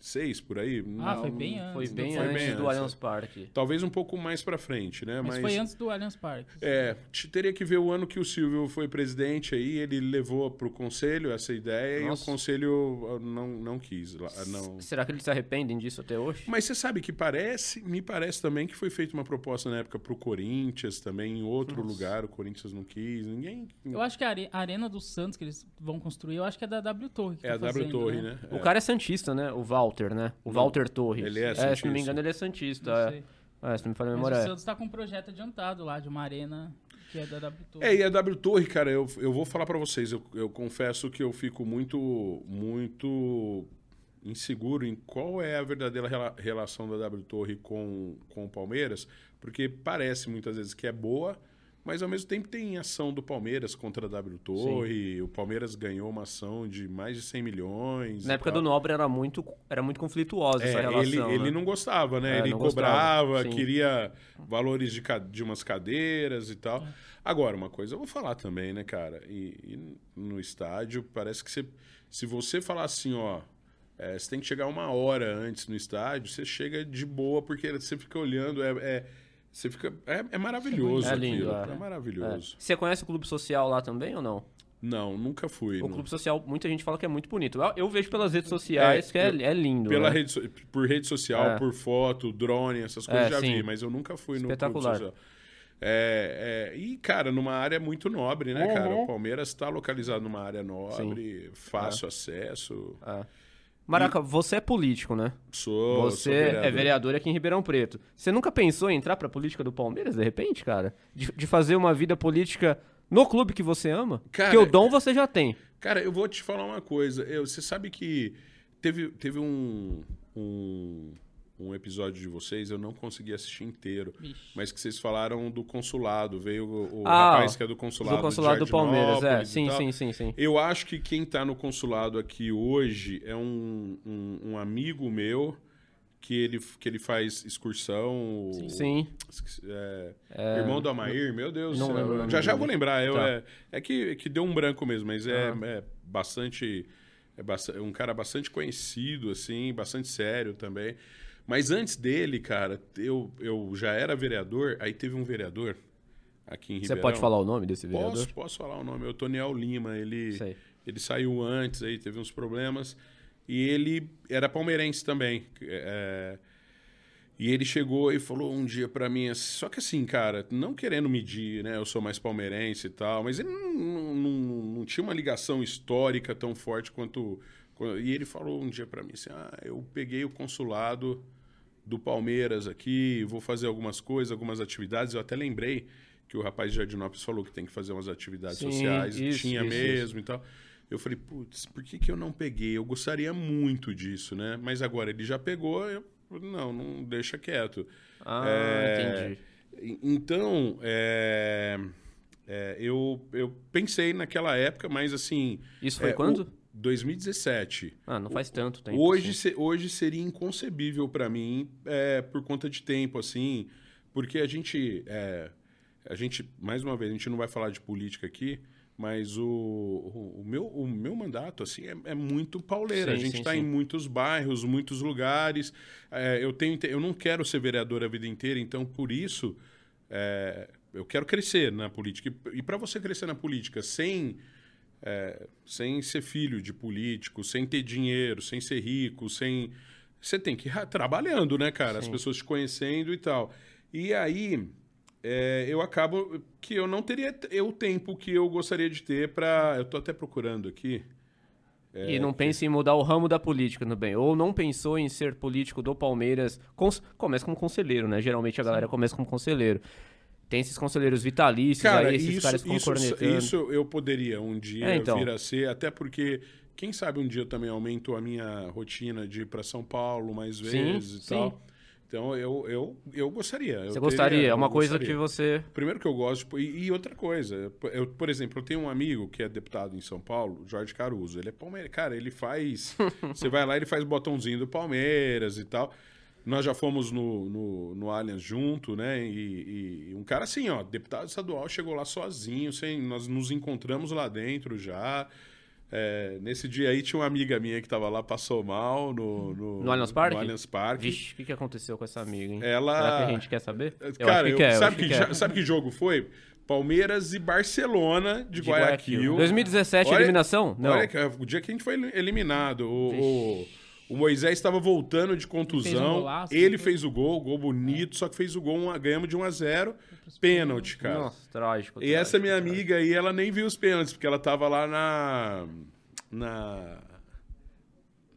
seis por aí. Ah, não, foi bem antes. Foi bem, foi antes, bem do Allianz Parque. Talvez um pouco mais para frente, né? Mas, Mas, foi antes do Allianz Parque. É, teria que ver o ano que o Silvio foi presidente aí, ele levou para o conselho essa ideia Nossa. e o conselho ah, não, não quis. Não... Será que eles se arrependem disso até hoje? Mas você sabe que parece, me parece também que foi feita uma proposta na época para o Corinthians também, em outro Nossa. lugar, o Corinthians não quis, ninguém... Eu acho que a Arena dos Santos que eles vão construir, eu acho que é da W Torre. é a tá W Torre, né? né? O cara é Santista, né? O Val. Walter, né? O não, Walter Torres. Ele é Santista. É, se não me engano, ele é Santista. É. é. se não me falha a memória. Mas o Santos tá com um projeto adiantado lá, de uma arena que é da W Torre. É, e a W Torre, cara, eu, eu vou falar para vocês, eu, eu confesso que eu fico muito, muito inseguro em qual é a verdadeira rela relação da W Torre com, com o Palmeiras, porque parece muitas vezes que é boa, mas ao mesmo tempo tem ação do Palmeiras contra a W Torre. Sim. O Palmeiras ganhou uma ação de mais de 100 milhões. Na época tal. do Nobre era muito, era muito conflituosa é, essa relação. Ele, né? ele não gostava, né? É, ele cobrava, queria valores de, de umas cadeiras e tal. Agora, uma coisa eu vou falar também, né, cara? E, e no estádio, parece que você, se você falar assim, ó. É, você tem que chegar uma hora antes no estádio, você chega de boa, porque você fica olhando. é, é você fica. É, é maravilhoso. É lindo. É. é maravilhoso. É. Você conhece o clube social lá também ou não? Não, nunca fui. O não. clube social, muita gente fala que é muito bonito. Eu, eu vejo pelas redes sociais é, que é, é lindo. Pela né? rede, por rede social, é. por foto, drone, essas coisas já sim. vi, mas eu nunca fui no clube social. É, é, e, cara, numa área muito nobre, né, uhum. cara? O Palmeiras está localizado numa área nobre, sim. fácil acesso. É. Maraca, e... você é político, né? Sou. Você sou vereador. é vereador aqui em Ribeirão Preto. Você nunca pensou em entrar pra política do Palmeiras, de repente, cara? De, de fazer uma vida política no clube que você ama? Cara, Porque o dom você já tem. Cara, eu vou te falar uma coisa. Eu, você sabe que teve, teve um, um um episódio de vocês, eu não consegui assistir inteiro. Mas que vocês falaram do consulado. Veio o, o ah, rapaz que é do consulado. Do consulado do Palmeiras, é. Sim, sim, sim, sim. Eu acho que quem está no consulado aqui hoje é um, um, um, amigo meu que ele, que ele faz excursão. Sim. É, é, irmão do Amair, meu Deus. Não lembro, já já vou lembrar. Eu, tá. é, é que, que deu um branco mesmo, mas é, é bastante. É um cara bastante conhecido, assim, bastante sério também. Mas antes dele, cara, eu, eu já era vereador, aí teve um vereador aqui em Ribeirão. Você pode falar o nome desse vereador? Posso, posso falar o nome. É o Toniel Lima. Ele, ele saiu antes, aí teve uns problemas. E ele era palmeirense também. É, e ele chegou e falou um dia para mim, só que assim, cara, não querendo medir, né? Eu sou mais palmeirense e tal, mas ele não, não, não, não tinha uma ligação histórica tão forte quanto e ele falou um dia para mim assim: ah, eu peguei o consulado do Palmeiras aqui, vou fazer algumas coisas, algumas atividades. Eu até lembrei que o rapaz de Jardinópolis falou que tem que fazer umas atividades Sim, sociais, isso, tinha isso, mesmo isso. e tal. Eu falei, putz, por que, que eu não peguei? Eu gostaria muito disso, né? Mas agora ele já pegou, eu, não, não deixa quieto. Ah, é, entendi. Então, é, é, eu, eu pensei naquela época, mas assim. Isso foi é, quando? O, 2017. Ah, não faz tanto tempo. Hoje, assim. se, hoje seria inconcebível para mim é, por conta de tempo, assim, porque a gente, é, a gente, mais uma vez, a gente não vai falar de política aqui, mas o, o, o meu, o meu mandato assim é, é muito pauleira. Sim, a gente está em muitos bairros, muitos lugares. É, eu tenho, eu não quero ser vereador a vida inteira, então por isso é, eu quero crescer na política. E, e para você crescer na política sem é, sem ser filho de político, sem ter dinheiro, sem ser rico, sem. Você tem que ir trabalhando, né, cara? Sim. As pessoas te conhecendo e tal. E aí, é, eu acabo que eu não teria o tempo que eu gostaria de ter para. Eu tô até procurando aqui. É, e não pensa em mudar o ramo da política também. Ou não pensou em ser político do Palmeiras. Cons... Começa como conselheiro, né? Geralmente a galera Sim. começa como conselheiro. Tem esses conselheiros vitalícios Cara, aí, esses isso, caras isso, isso eu poderia um dia é, então. vir a ser, até porque quem sabe um dia eu também aumento a minha rotina de ir para São Paulo mais vezes sim, e sim. tal. Então eu, eu, eu gostaria. Você eu gostaria? Teria, é uma coisa gostaria. que você. Primeiro que eu gosto. E, e, outra coisa, eu, por exemplo, eu tenho um amigo que é deputado em São Paulo, Jorge Caruso. Ele é Palmeiras. Cara, ele faz. você vai lá, ele faz botãozinho do Palmeiras e tal. Nós já fomos no, no, no Allianz junto, né? E, e, um cara assim, ó, deputado estadual chegou lá sozinho, sem, nós nos encontramos lá dentro já. É, nesse dia aí tinha uma amiga minha que estava lá, passou mal no, no, no Allianz Parque. No Allianz Parque. Vixe, o que, que aconteceu com essa amiga, hein? Ela... Será que a gente quer saber? Eu cara, que eu, quer, sabe, que, que sabe que jogo foi? Palmeiras e Barcelona de, de Guayaquil. Guayaquil. 2017, olha, eliminação? Não. Olha, o dia que a gente foi eliminado. O, o, Moisés estava voltando de contusão. Um golaço, ele fez o gol, gol bonito, só que fez o gol, ganhamos de 1 a 0 pênalti, cara. Nossa, trágico. E trágico, essa minha trágico. amiga aí, ela nem viu os pênaltis, porque ela tava lá na. na.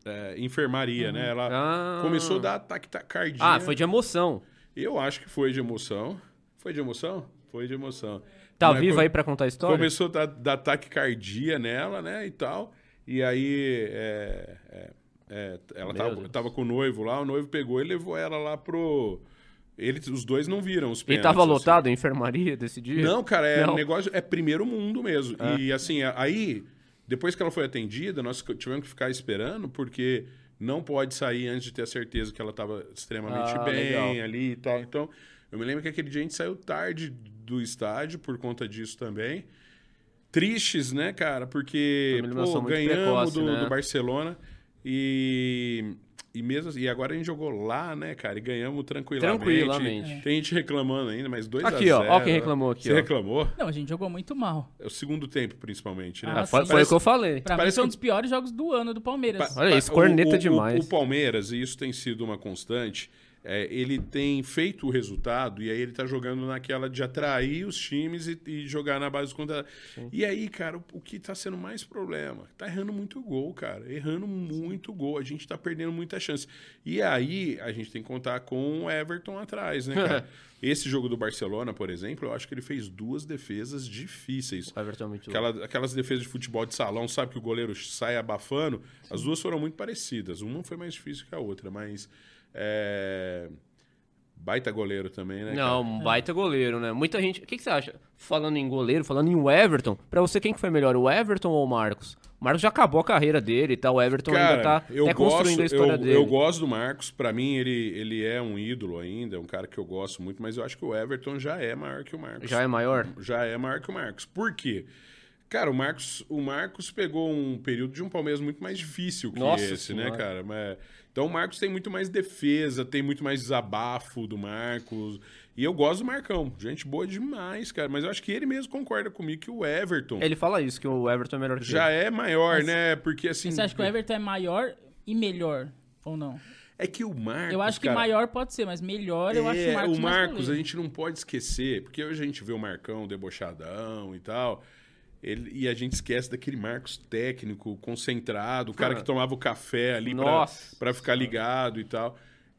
É, enfermaria, né? uhum. né? Ela ah. começou a dar ataque cardíaco. Ah, foi de emoção. Eu acho que foi de emoção. Foi de emoção? Foi de emoção. Tá Mas, vivo aí para contar a história? Começou a dar, dar ataque cardíaco nela, né? E tal. E aí. É, é, é, ela tava, tava, com o noivo lá, o noivo pegou e levou ela lá pro. Eles, os dois não viram os pênaltis. E tava assim. lotado a enfermaria desse dia? Não, cara, é não. negócio. É primeiro mundo mesmo. É. E assim, aí, depois que ela foi atendida, nós tivemos que ficar esperando, porque não pode sair antes de ter a certeza que ela estava extremamente ah, bem legal. ali e tal. Então, eu me lembro que aquele dia a gente saiu tarde do estádio por conta disso também. Tristes, né, cara? Porque pô, ganhamos precoce, do, né? do Barcelona. E, e mesmo assim, e agora a gente jogou lá, né, cara? E ganhamos tranquilamente. Tranquilamente. Tem gente reclamando ainda, mas 2 Aqui, a 0, ó, ó quem reclamou aqui. Você ó. reclamou? Não, a gente jogou muito mal. É o segundo tempo, principalmente, né? Ah, foi, foi o que eu falei. Pra Parece mim, foi um dos piores jogos do ano do Palmeiras. Pa Olha isso, corneta o, o, demais. O, o Palmeiras, e isso tem sido uma constante, é, ele tem feito o resultado e aí ele tá jogando naquela de atrair os times e, e jogar na base contra. Sim. E aí, cara, o, o, que tá sendo mais problema? Tá errando muito gol, cara. Errando muito gol. A gente tá perdendo muita chance. E aí a gente tem que contar com o Everton atrás, né, cara? Esse jogo do Barcelona, por exemplo, eu acho que ele fez duas defesas difíceis. O Everton é muito Aquela, Aquelas defesas de futebol de salão, sabe que o goleiro sai abafando? As duas foram muito parecidas. Uma foi mais difícil que a outra, mas é... Baita goleiro também, né? Não, cara? baita goleiro, né? Muita gente. O que, que, você acha? Falando em goleiro, falando em Everton, pra você quem que foi melhor, o Everton ou o Marcos? O Marcos já acabou a carreira dele e tal, o Everton cara, ainda tá eu gosto, construindo a história eu, dele. Eu gosto do Marcos, pra mim ele, ele é um ídolo ainda, é um cara que eu gosto muito, mas eu acho que o Everton já é maior que o Marcos. Já é maior? Já é maior que o Marcos. Por quê? Cara, o Marcos, o Marcos pegou um período de um Palmeiras muito mais difícil que Nossa esse, né, senhora. né, cara? Mas então o Marcos tem muito mais defesa, tem muito mais desabafo do Marcos. E eu gosto do Marcão. Gente boa demais, cara. Mas eu acho que ele mesmo concorda comigo que o Everton. Ele fala isso, que o Everton é melhor que Já ele. é maior, Mas, né? Porque assim. Você acha que o Everton é maior e melhor? Ou não? É que o Marcos. Eu acho que cara, maior pode ser, mas melhor eu é, acho o Marcos. O Marcos, a gente não pode esquecer, porque hoje a gente vê o Marcão debochadão e tal. Ele, e a gente esquece daquele Marcos técnico, concentrado, o cara que tomava o café ali para ficar ligado e tal.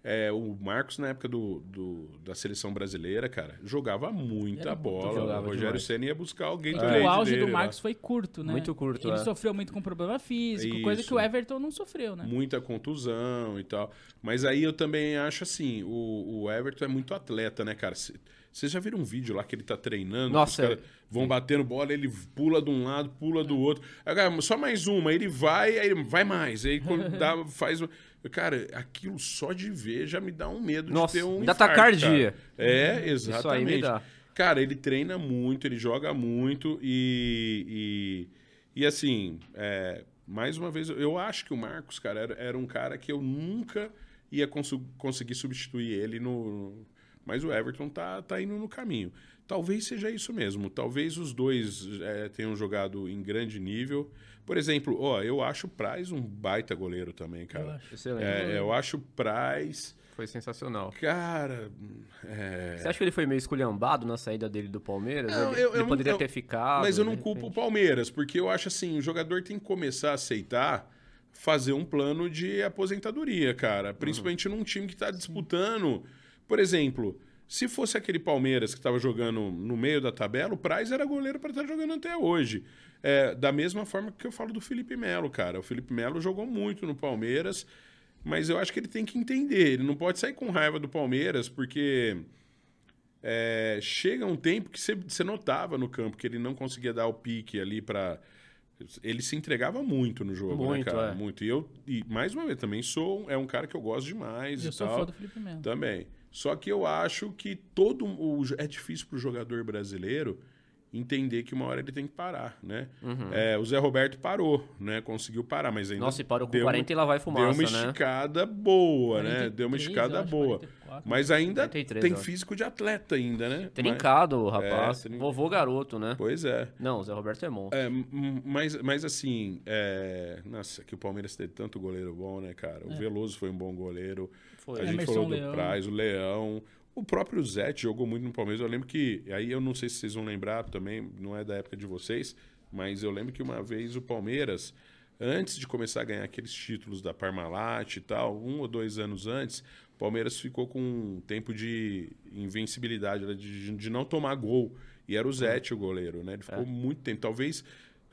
É, o Marcos, na época do, do, da seleção brasileira, cara, jogava muita bola. Jogava o Rogério Senna ia buscar alguém é. O auge do Marcos lá. foi curto, né? Muito curto. Ele é. sofreu muito com problema físico, Isso. coisa que o Everton não sofreu, né? Muita contusão e tal. Mas aí eu também acho assim: o, o Everton é muito atleta, né, cara? Vocês já viram um vídeo lá que ele tá treinando? Nossa, os caras vão Sim. batendo bola, ele pula de um lado, pula do outro. Aí, cara, só mais uma, ele vai, aí vai mais. Aí quando dá, faz. Cara, aquilo só de ver já me dá um medo Nossa, de ter um. Dá tacardia. É, exatamente. Isso aí me dá. Cara, ele treina muito, ele joga muito e. E, e assim, é, mais uma vez, eu acho que o Marcos, cara, era, era um cara que eu nunca ia cons conseguir substituir ele no mas o Everton tá, tá indo no caminho. Talvez seja isso mesmo. Talvez os dois é, tenham jogado em grande nível. Por exemplo, ó, eu acho o Praz um baita goleiro também, cara. Eu acho, Excelente. É, eu acho o Praz. Foi sensacional. Cara. É... Você acha que ele foi meio esculhambado na saída dele do Palmeiras? Não, ele, eu, ele eu poderia não, ter ficado. Mas eu não culpo o Palmeiras, porque eu acho assim: o jogador tem que começar a aceitar fazer um plano de aposentadoria, cara. Principalmente uhum. num time que está disputando. Por exemplo, se fosse aquele Palmeiras que estava jogando no meio da tabela, o Praz era goleiro para estar tá jogando até hoje. É, da mesma forma que eu falo do Felipe Melo, cara. O Felipe Melo jogou muito no Palmeiras, mas eu acho que ele tem que entender. Ele não pode sair com raiva do Palmeiras, porque é, chega um tempo que você notava no campo que ele não conseguia dar o pique ali para ele se entregava muito no jogo, né, muito, né, cara? É. Muito. E eu, e mais uma vez, também sou. É um cara que eu gosto demais. Eu sou tal, fã do Felipe Melo. Também. Só que eu acho que todo. O, é difícil para o jogador brasileiro entender que uma hora ele tem que parar, né? Uhum. É, o Zé Roberto parou, né? Conseguiu parar, mas ainda... Nossa, e parou com 40 e lá vai fumaça, Deu uma né? esticada boa, 43, né? Deu uma esticada boa. 44, mas ainda 43, tem físico de atleta ainda, né? Trincado, mas... rapaz. É, Vovô garoto, né? Pois é. Não, o Zé Roberto é monstro. É, mas, mas assim, é... nossa, que o Palmeiras teve tanto goleiro bom, né, cara? O é. Veloso foi um bom goleiro. Foi. A gente Emerson falou do Leão. Praz, o Leão... O próprio Zete jogou muito no Palmeiras. Eu lembro que. Aí eu não sei se vocês vão lembrar também, não é da época de vocês, mas eu lembro que uma vez o Palmeiras, antes de começar a ganhar aqueles títulos da Parmalat e tal, um ou dois anos antes, o Palmeiras ficou com um tempo de invencibilidade, de, de não tomar gol. E era o Zete o goleiro, né? Ele ficou é. muito tempo. Talvez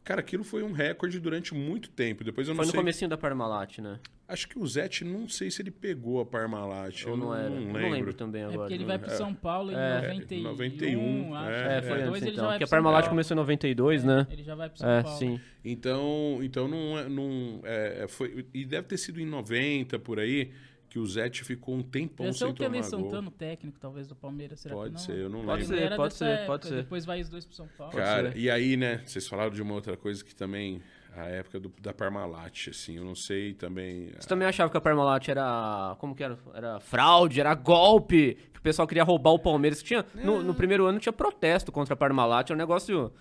Cara, aquilo foi um recorde durante muito tempo. Depois eu não foi no sei... comecinho da Parmalat, né? Acho que o Zete, não sei se ele pegou a Parmalat. Ou não, era. Não lembro. não lembro também agora. É porque ele vai pro São Paulo em é, 91, 91 acho. É, é, foi antes, então. Porque a Parmalat começou em 92, né? Ele já vai pro São é, Paulo. Sim. Então, então não, é, não é, foi, e deve ter sido em 90, por aí, que o Zete ficou um tempão Esse sem é o Tele Santana, técnico, talvez, do Palmeiras. Será pode ser, eu não pode lembro. Ser, pode ser, época, pode ser. Depois vai os dois pro São Paulo. Cara, e aí, né, vocês falaram de uma outra coisa que também... A época do, da Parmalat, assim, eu não sei também... Você a... também achava que a Parmalat era... Como que era? Era fraude, era golpe, que o pessoal queria roubar o Palmeiras. Tinha, é. no, no, primeiro ano tinha protesto contra a Parmalat, é um negócio...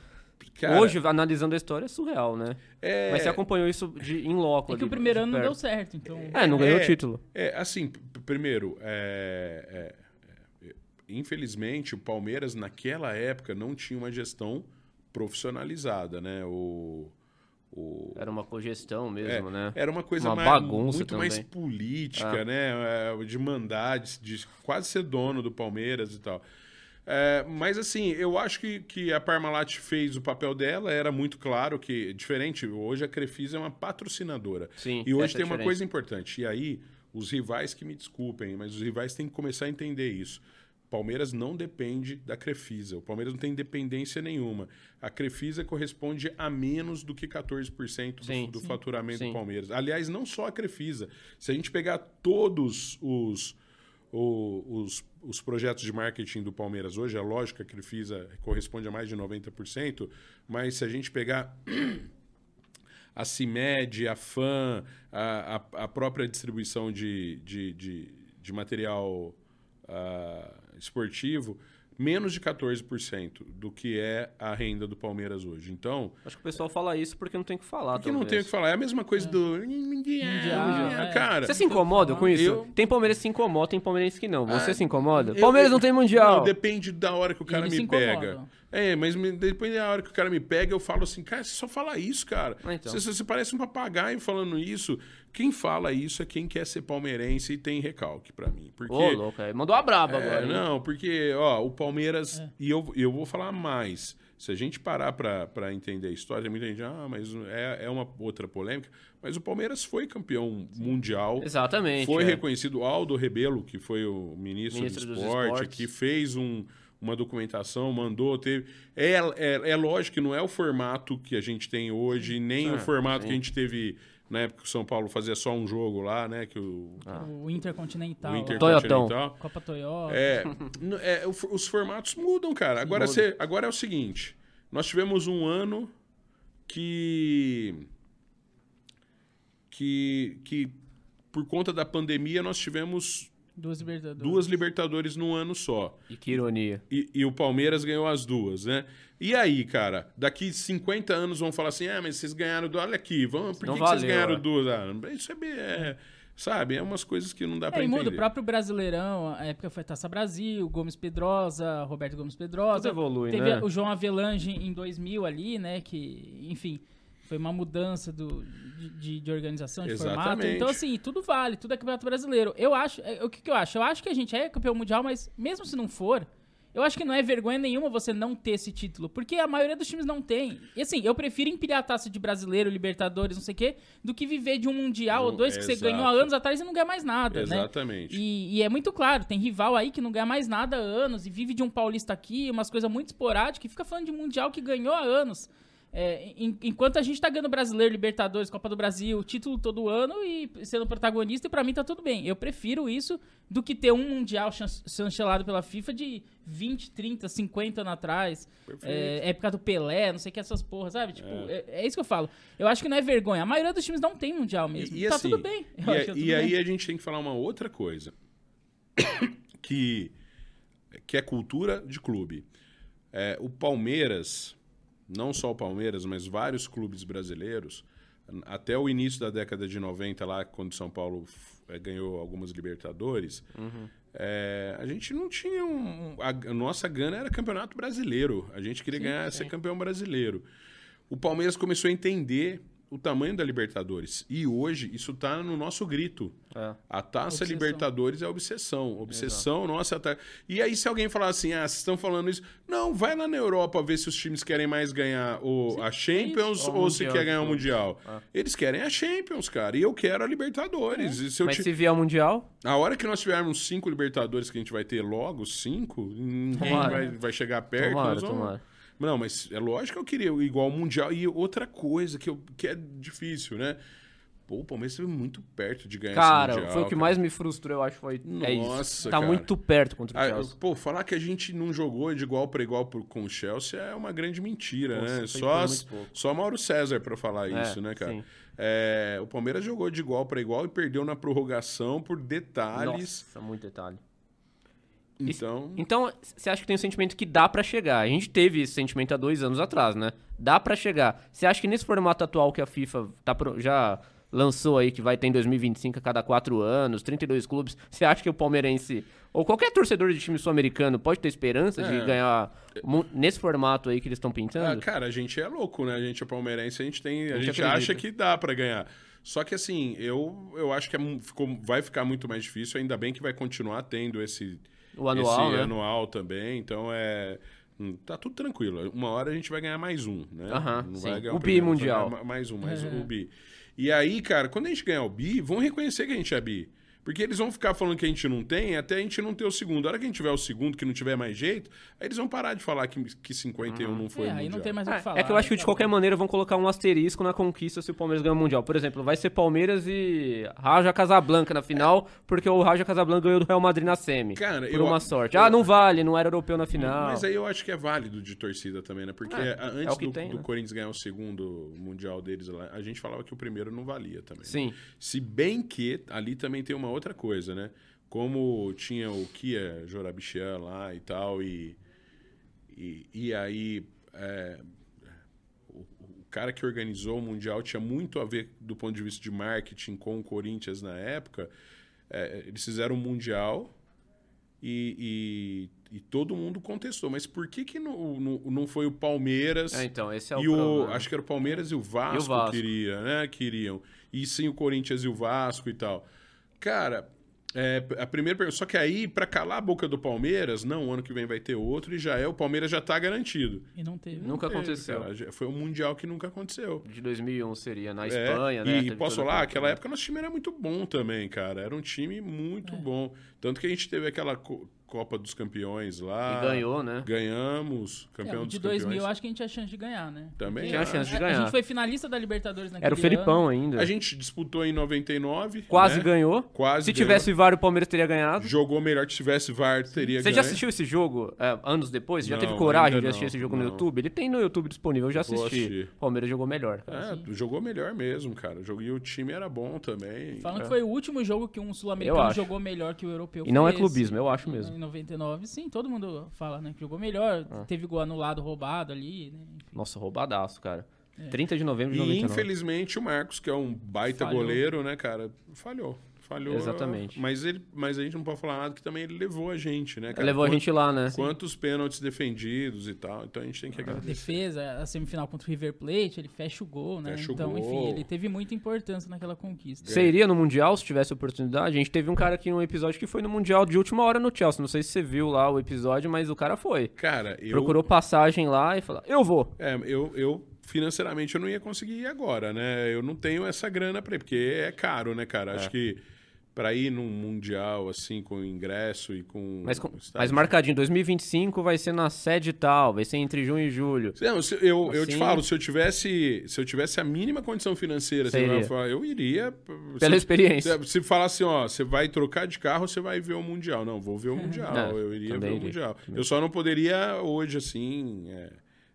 Cara, Hoje, analisando a história, é surreal, né? É... Mas você acompanhou isso de, em loco. É que ali, o primeiro ano não deu certo, então. É, não ganhou o é, título. É, assim, primeiro, é, é, é, infelizmente, o Palmeiras, naquela época, não tinha uma gestão profissionalizada, né? O, o... Era uma cogestão mesmo, né? Era uma coisa uma mais, bagunça muito também. mais política, ah. né? De mandar, de, de quase ser dono do Palmeiras e tal. É, mas assim, eu acho que, que a Parmalat fez o papel dela, era muito claro que, diferente, hoje a Crefisa é uma patrocinadora. Sim, e hoje tem uma coisa importante, e aí os rivais que me desculpem, mas os rivais têm que começar a entender isso. Palmeiras não depende da Crefisa. O Palmeiras não tem independência nenhuma. A Crefisa corresponde a menos do que 14% do, sim, do sim, faturamento sim. do Palmeiras. Aliás, não só a Crefisa. Se a gente pegar todos os, os, os projetos de marketing do Palmeiras hoje, é lógico que a Crefisa corresponde a mais de 90%, mas se a gente pegar a CIMED, a FAM, a, a, a própria distribuição de, de, de, de material uh, esportivo, menos de 14% do que é a renda do Palmeiras hoje. Então. Acho que o pessoal fala isso porque não tem o que falar. Porque não tem o que falar. É a mesma coisa é. do. Mundial, é. Cara. Você se incomoda com isso? Eu... Tem Palmeiras que se incomoda, tem Palmeiras que não. Você ah, se incomoda? Eu, Palmeiras não tem Mundial. Não, depende da hora que o cara me pega. É, mas depois da hora que o cara me pega, eu falo assim, cara, você só fala isso, cara. Ah, então. você, você, parece um papagaio falando isso. Quem fala isso é quem quer ser palmeirense e tem recalque para mim. Porque, Ô, louco, aí mandou a braba é, agora. Não, porque, ó, o Palmeiras. É. E eu, eu vou falar mais. Se a gente parar para entender a história, muita gente, ah, mas é, é uma outra polêmica. Mas o Palmeiras foi campeão Sim. mundial. Exatamente. Foi é. reconhecido. Aldo Rebelo, que foi o ministro, ministro do esporte, que fez um uma documentação, mandou, teve. É, é, é lógico que não é o formato que a gente tem hoje, nem é, o formato sim. que a gente teve na época que o São Paulo fazia só um jogo lá, né? Que o, ah. o Intercontinental. O Intercontinental. Copa Toyota. É, é, os formatos mudam, cara. Agora, cê, agora é o seguinte: nós tivemos um ano que. que. que por conta da pandemia nós tivemos Duas Libertadores. Duas Libertadores num ano só. E que ironia. E, e, o Palmeiras ganhou as duas, né? E aí, cara, daqui 50 anos vão falar assim: ah, mas vocês ganharam duas. Olha aqui, vamos, por que, que vocês ganharam é. duas? Ah, isso é, é, Sabe? É umas coisas que não dá é, pra entender. muda. O próprio Brasileirão, a época foi Taça Brasil, Gomes Pedrosa, Roberto Gomes Pedrosa. Tudo evolui, Teve né? o João Avelange em 2000 ali, né? Que, enfim, foi uma mudança do, de, de organização, de Exatamente. formato. Então, assim, tudo vale, tudo é campeonato brasileiro. Eu acho, é, o que, que eu acho? Eu acho que a gente é campeão mundial, mas mesmo se não for, eu acho que não é vergonha nenhuma você não ter esse título, porque a maioria dos times não tem. E assim, eu prefiro empilhar a taça de brasileiro, Libertadores, não sei o quê, do que viver de um Mundial ou dois que exato. você ganhou há anos atrás e não ganha mais nada, né? Exatamente. né? E, e, é muito claro, tem rival aí que não ganha mais nada há anos e vive de um paulista aqui, umas coisas muito esporádicas, que fica falando de Mundial que ganhou há anos. É, enquanto a gente tá ganhando brasileiro, Libertadores, Copa do Brasil, título todo ano e sendo protagonista, e pra mim tá tudo bem. Eu prefiro isso do que ter um Mundial chancelado pela FIFA de 20, 30, 50 anos atrás. É, época do Pelé, não sei o que, essas porras, sabe? Tipo, é. é. é. isso que eu falo. Eu acho que não é vergonha. A maioria dos times não tem Mundial mesmo. E, e tá assim, tudo bem. E, é, tudo e bem. aí a gente tem que falar uma outra coisa. que, que é cultura de clube. É, o Palmeiras não só o Palmeiras, mas vários clubes brasileiros, até o início da década de 90, lá quando São Paulo é, ganhou algumas Libertadores, uhum. é, a gente não tinha um. A, a, nossa gana era campeonato brasileiro. A gente queria sim, ganhar, sim. ser campeão brasileiro. O Palmeiras começou a entender o tamanho da Libertadores. E hoje isso está no nosso grito. É. A taça obsessão. Libertadores é obsessão. Obsessão, Exato. nossa. Tá... E aí, se alguém falar assim, ah, vocês estão falando isso. Não, vai lá na Europa ver se os times querem mais ganhar o, Sim, a Champions ou, ou se quer ganhar o Mundial. É. Eles querem a Champions, cara. E eu quero a Libertadores. É. Se Mas se vier o Mundial? A hora que nós tivermos cinco Libertadores que a gente vai ter logo, cinco, ninguém vai, vai chegar perto. Tomara, vamos... tomara. Não, mas é lógico que eu queria igual ao Mundial. E outra coisa que, eu, que é difícil, né? Pô, o Palmeiras esteve muito perto de ganhar cara, esse Mundial. Foi o que cara. mais me frustrou, eu acho, foi Nossa, é isso. Tá cara. muito perto contra o ah, Chelsea. pô, falar que a gente não jogou de igual para igual com o Chelsea é uma grande mentira, Nossa, né? Só, só Mauro César para falar é, isso, né, cara? É, o Palmeiras jogou de igual para igual e perdeu na prorrogação por detalhes. Nossa, muito detalhe. Então. Então, você acha que tem um sentimento que dá para chegar? A gente teve esse sentimento há dois anos atrás, né? Dá para chegar. Você acha que nesse formato atual que a FIFA tá pro, já lançou aí, que vai ter em 2025 a cada quatro anos, 32 clubes, você acha que o palmeirense, ou qualquer torcedor de time sul-americano, pode ter esperança é. de ganhar nesse formato aí que eles estão pintando? Ah, cara, a gente é louco, né? A gente é palmeirense, a gente tem. A, a gente, gente acha que dá para ganhar. Só que assim, eu, eu acho que é, ficou, vai ficar muito mais difícil, ainda bem que vai continuar tendo esse o anual, esse né? anual também, então é hum, tá tudo tranquilo. Uma hora a gente vai ganhar mais um, né? Não vai ganhar o, o bi mundial. Mais um, mais é. um, o bi. E aí, cara, quando a gente ganhar o bi, vão reconhecer que a gente é bi. Porque eles vão ficar falando que a gente não tem até a gente não ter o segundo. A hora que a gente tiver o segundo, que não tiver mais jeito, aí eles vão parar de falar que, que 51 uhum. não foi é, Aí não tem mais o que falar. É que eu acho que de qualquer maneira vão colocar um asterisco na conquista se o Palmeiras ganhar o Mundial. Por exemplo, vai ser Palmeiras e Raja Casablanca na final, é. porque o Raja Casablanca ganhou do Real Madrid na semi. Cara, por eu, uma sorte. Eu, ah, não vale, não era europeu na final. Mas aí eu acho que é válido de torcida também, né? Porque é, antes é do, tem, do né? Corinthians ganhar o segundo Mundial deles lá, a gente falava que o primeiro não valia também. Sim. Né? Se bem que ali também tem uma outra coisa, né? como tinha o Kia Jorabichian lá e tal, e, e, e aí é, o, o, cara que organizou o Mundial tinha muito a ver do ponto de vista de marketing com o Corinthians na época. É, eles fizeram o Mundial e, e, e, todo mundo contestou. Mas por que, que não, não, não foi o Palmeiras? É, então, esse é e o, Acho que era o Palmeiras e o Vasco, e o Vasco. queria, né? Queriam. E sim o Corinthians e o Vasco e tal. Cara, é, a primeira Só que aí, para calar a boca do Palmeiras, não, ano que vem vai ter outro e já é, o Palmeiras já tá garantido. E não teve. Nunca teve, aconteceu. Cara, foi um Mundial que nunca aconteceu. De 2001 seria na é, Espanha, né? E, posso falar, aquela época nosso time era muito bom também, cara. Era um time muito é. bom. Tanto que a gente teve aquela Copa dos Campeões lá. E ganhou, né? Ganhamos, campeão é, de dos 2000 acho que a gente tinha chance de ganhar, né? Também tinha chance de ganhar. A gente foi finalista da Libertadores naquele Era o Felipão ano. ainda. A gente disputou em 99. Quase né? ganhou. Quase Se ganhou. tivesse VAR, o Palmeiras teria ganhado. Jogou melhor que tivesse VAR, teria Você ganho. já assistiu esse jogo é, anos depois? Já Não, teve coragem de assistir não, esse jogo no não. YouTube? Ele tem no YouTube disponível, eu já assisti. O Palmeiras jogou melhor. cara. É, jogou melhor mesmo, cara. E o time era bom também. Falam que foi o último jogo que um Eu sul-americano jogou melhor que o europeu. E não é clubismo, eu acho mesmo. Em 99, sim, todo mundo fala, né? Que jogou melhor. Ah. Teve gol anulado, roubado ali, né? Nossa, roubadaço, cara. É. 30 de novembro de E 99. infelizmente o Marcos, que é um baita Falhou. goleiro, né, cara, falhou. Falhou. Exatamente. Mas, ele, mas a gente não pode falar nada que também ele levou a gente, né, cara? Levou a gente lá, né? Quantos pênaltis defendidos e tal. Então a gente tem que agradecer. Defesa, a semifinal contra o River Plate, ele fecha o gol, né? Fecha o então, gol. enfim, ele teve muita importância naquela conquista. Você iria no Mundial se tivesse oportunidade? A gente teve um cara aqui no episódio que foi no Mundial de última hora no Chelsea. Não sei se você viu lá o episódio, mas o cara foi. Cara, eu. Procurou passagem lá e falou: Eu vou. É, eu, eu financeiramente eu não ia conseguir ir agora, né? Eu não tenho essa grana pra ir, porque é caro, né, cara? Acho que pra ir num mundial assim com ingresso e com Mas, com- mas marcadinho, 2025 vai ser na sede tal, vai ser entre junho e julho. Não, se- eu, eu te Assim- falo, se eu tivesse, se eu tivesse a mínima condição financeira, assim, eu, iria? iria. Pela se, experiência. Se, se falar assim, ó, você vai trocar de carro, você vai ver o mundial. Não, vou ver o mundial. É, eu iria ver também o iria. mundial. Eu só não poderia hoje assim. é,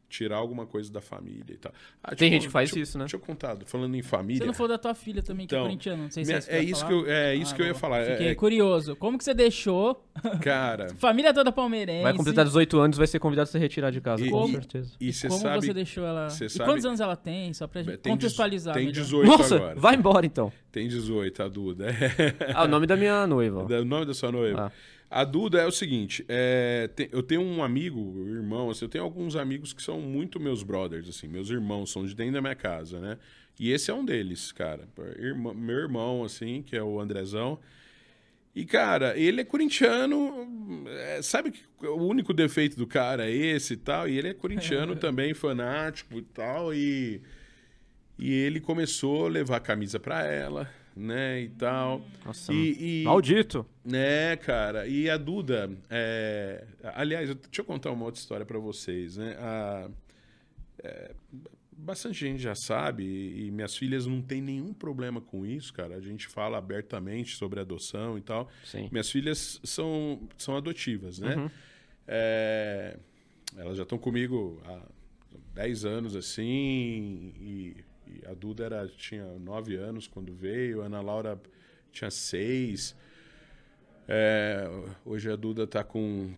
tirar alguma coisa da família e tal. Ah, Tem eu- gente que faz deixa isso, né? Deixa eu contar, falando em família. Você não falou da tua filha também, que é Então, corintiana, não sei se minha- você é vai isso falar. que eu- é isso que eu ia falar, é- Fiquei é- curioso. Como que você deixou Cara, família toda palmeirense? Vai completar 18 anos, vai ser convidado a se retirar de casa, E- com e- certeza. e você Como sabe. você deixou ela... você E sabe- quantos anos ela tem? Só pra gente tem contextualizar Tem melhor. 18 Nossa, agora. vai embora então. Tem 18, a Duda. Ah, o nome da minha noiva. O nome da sua noiva. Ah. A Duda é o seguinte, é, tem- eu tenho um amigo, irmão, assim, eu tenho alguns amigos que são muito meus brothers, assim, meus irmãos, são de dentro da minha casa, né? E esse é um deles, cara. Irmã- meu irmão, assim, que é o Andrezão. E, cara, ele é corintiano, é, sabe que o único defeito do cara é esse e tal, e ele é corintiano também, fanático e tal, e, e ele começou a levar a camisa pra ela, né, e tal. Nossa, E, e- maldito. né, cara? E a Duda, é... aliás, deixa eu contar uma outra história pra vocês, né? A- é, Bastante gente já sabe, e, e minhas filhas não têm nenhum problema com isso, cara. A gente fala abertamente sobre adoção e tal. Sim. Minhas filhas são, são adotivas, né? Uhum. É, Elas já estão comigo há 10 anos, assim, e, e a Duda era, tinha 9 anos quando veio, a Ana Laura tinha 6. É, hoje a Duda tá com,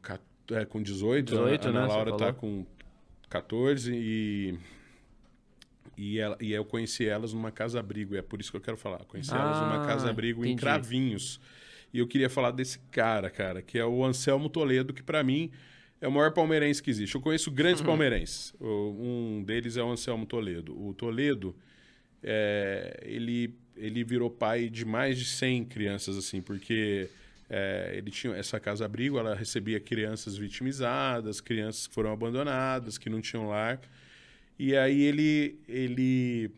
é, com 18, 18, a Ana né, Laura tá falou. com 14 e, e, ela, e eu conheci elas numa casa-abrigo, e é por isso que eu quero falar. Conheci elas numa Ah, casa-abrigo em. Cravinhos. E eu queria falar desse cara, cara, que é o Anselmo Toledo, que pra mim é o maior palmeirense que existe. Eu conheço grandes palmeirenses. O- Um deles é o Anselmo Toledo. O Toledo, é, ele, ele virou pai de mais de 100 crianças, assim, porque é, ele tinha essa casa-abrigo, ela recebia crianças vitimizadas, crianças que foram abandonadas, que não tinham lar. E aí ele, ele